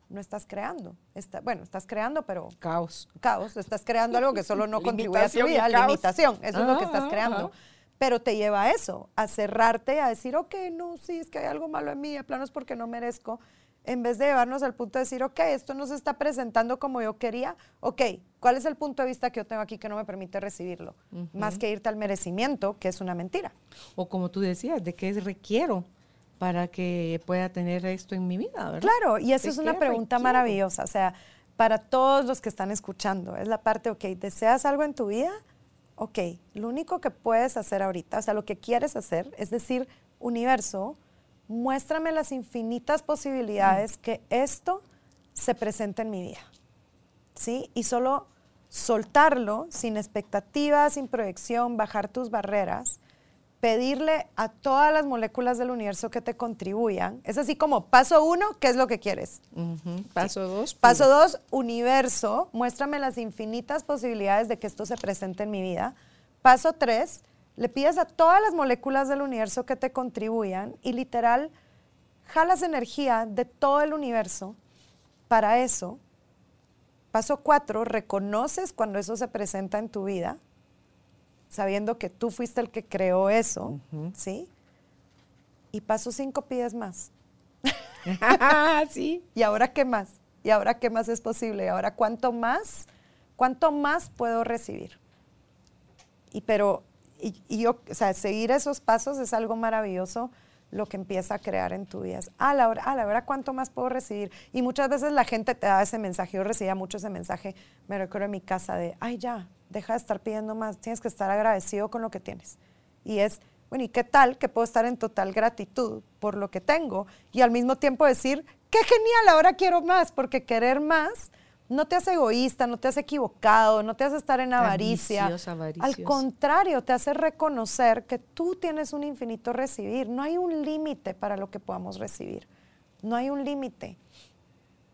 no estás creando. Está, bueno, estás creando, pero... Caos. Caos. Estás creando algo que solo no contribuye a tu vida. Limitación. Eso es lo que estás creando. Pero te lleva a eso, a cerrarte, a decir, ok, no, sí, es que hay algo malo en mí, de plano es porque no merezco. En vez de llevarnos al punto de decir, ok, esto no se está presentando como yo quería, ok, ¿cuál es el punto de vista que yo tengo aquí que no me permite recibirlo? Más que irte al merecimiento, que es una mentira. O como tú decías, ¿de qué requiero? Para que pueda tener esto en mi vida, ¿verdad? Claro, y esa es una pregunta maravillosa, o sea, para todos los que están escuchando, es la parte, ok, ¿deseas algo en tu vida? Ok, lo único que puedes hacer ahorita, o sea, lo que quieres hacer, es decir, universo, muéstrame las infinitas posibilidades que esto se presente en mi vida, ¿sí? Y solo soltarlo sin expectativas, sin proyección, bajar tus barreras pedirle a todas las moléculas del universo que te contribuyan. Es así como paso uno, ¿qué es lo que quieres? Paso dos. Paso dos, universo, muéstrame las infinitas posibilidades de que esto se presente en mi vida. Paso tres, le pides a todas las moléculas del universo que te contribuyan y literal jalas energía de todo el universo para eso. Paso cuatro, reconoces cuando eso se presenta en tu vida sabiendo que tú fuiste el que creó eso, ¿sí? Y paso cinco pides más. sí. ¿Y ahora qué más? ¿Y ahora qué más es posible? ¿Y ahora cuánto más? ¿Cuánto más puedo recibir? Y pero, y, yo, o sea, seguir esos pasos es algo maravilloso lo que empieza a crear en tu vida. a la hora, a la hora, ¿cuánto más puedo recibir? Y muchas veces la gente te da ese mensaje. Yo recibía mucho ese mensaje, me recuerdo en mi casa de, ay, ya, deja de estar pidiendo más, tienes que estar agradecido con lo que tienes. Y es, bueno, ¿y qué tal que puedo estar en total gratitud por lo que tengo y al mismo tiempo decir, qué genial, ahora quiero más, porque querer más no te hace egoísta, no te hace equivocado, no te hace estar en avaricia. Al contrario, te hace reconocer que tú tienes un infinito recibir. No hay un límite para lo que podamos recibir. No hay un límite.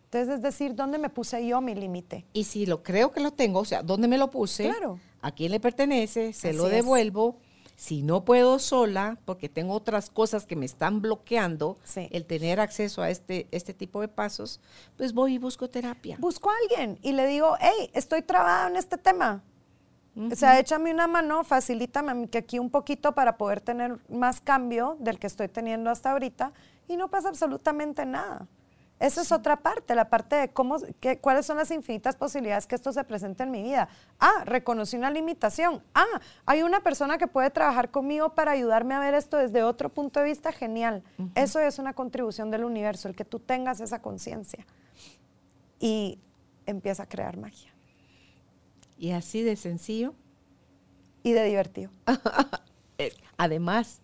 Entonces, es decir, ¿dónde me puse yo mi límite? Y si lo creo que lo tengo, o sea, ¿dónde me lo puse? Claro. ¿A quién le pertenece? Se lo devuelvo. Si no puedo sola, porque tengo otras cosas que me están bloqueando el tener acceso a este, este tipo de pasos, pues voy y busco terapia. Busco a alguien y le digo, hey, estoy trabada en este tema. O sea, échame una mano, facilítame que aquí un poquito para poder tener más cambio del que estoy teniendo hasta ahorita y no pasa absolutamente nada. Esa es otra parte, la parte de cómo, cuáles son las infinitas posibilidades que esto se presente en mi vida. Ah, reconocí una limitación. Ah, hay una persona que puede trabajar conmigo para ayudarme a ver esto desde otro punto de vista. Genial. Eso es una contribución del universo, el que tú tengas esa conciencia. Y empieza a crear magia. Y así de sencillo. Y de divertido. Eh, además,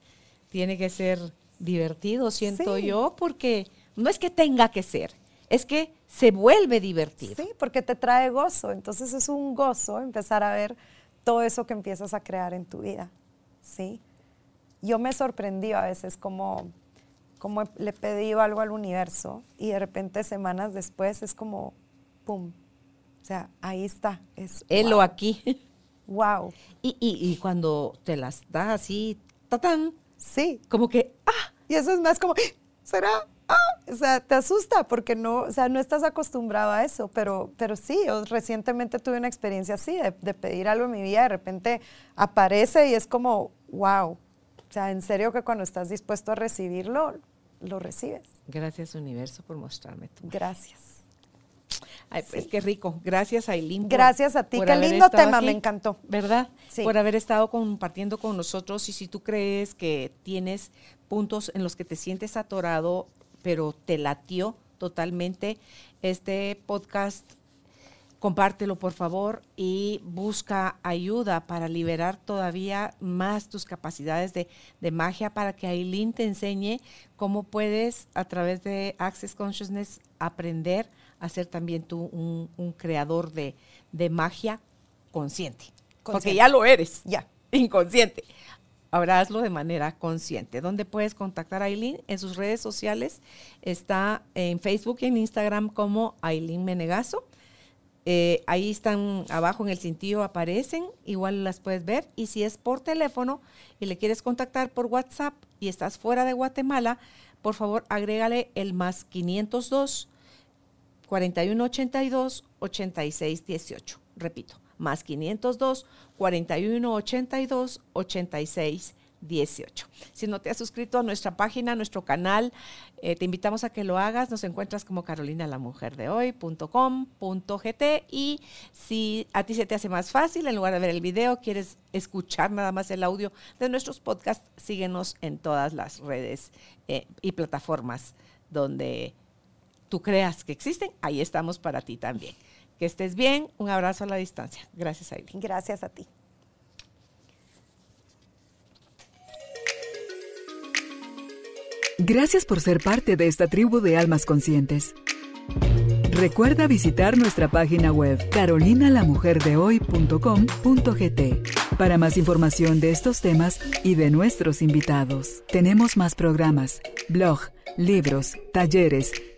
tiene que ser divertido, siento yo, porque no es que tenga que ser, es que se vuelve divertido. Sí, porque te trae gozo. Entonces es un gozo empezar a ver todo eso que empiezas a crear en tu vida. ¿sí? Yo me sorprendí a veces como, como le pedí algo al universo y de repente semanas después es como, ¡pum! O sea, ahí está. Es, Helo aquí. ¡Wow! Y, y, cuando te las da así, tatán. Sí. Como que, ¡ah! Y eso es más como, ¿será? O sea, te asusta porque no, o sea, no estás acostumbrado a eso, pero, pero sí, yo recientemente tuve una experiencia así, de, de, pedir algo en mi vida, de repente aparece y es como, wow, o sea, en serio que cuando estás dispuesto a recibirlo, lo recibes. Gracias universo por mostrarme tu. Gracias. Ay, pues qué rico. Gracias, Aileen. Gracias a ti. Qué lindo tema, me encantó. ¿Verdad? Sí. Por haber estado compartiendo con nosotros. Y si tú crees que tienes puntos en los que te sientes atorado, pero te latió totalmente este podcast, compártelo por favor y busca ayuda para liberar todavía más tus capacidades de, magia para que Aileen te enseñe cómo puedes a través de Access Consciousness aprender a ser también tú un, creador de, magia consciente. consciente. Porque ya lo eres, ya, inconsciente ahora de manera consciente. ¿Dónde puedes contactar a Aileen? En sus redes sociales está en Facebook y en Instagram como Aileen Menegazo. Eh, ahí están abajo en el cintillo, aparecen, igual las puedes ver. Y si es por teléfono y le quieres contactar por WhatsApp y estás fuera de Guatemala, por favor agrégale el más 502 4182 8618. Repito, más 502 41 82 86 18. Si no te has suscrito a nuestra página, a nuestro canal, eh, te invitamos a que lo hagas. Nos encuentras como Carolina la Mujer de hoy.com.gt y si a ti se te hace más fácil, en lugar de ver el video, quieres escuchar nada más el audio de nuestros podcasts, síguenos en todas las redes eh, y plataformas donde tú creas que existen. Ahí estamos para ti también. Que estés bien. Un abrazo a la distancia. Gracias, Aileen. Gracias a ti. Gracias por ser parte de esta tribu de almas conscientes. Recuerda visitar nuestra página web carolinalamujerdehoy.com.gt para más información de estos temas y de nuestros invitados. Tenemos más programas, blog, libros, talleres,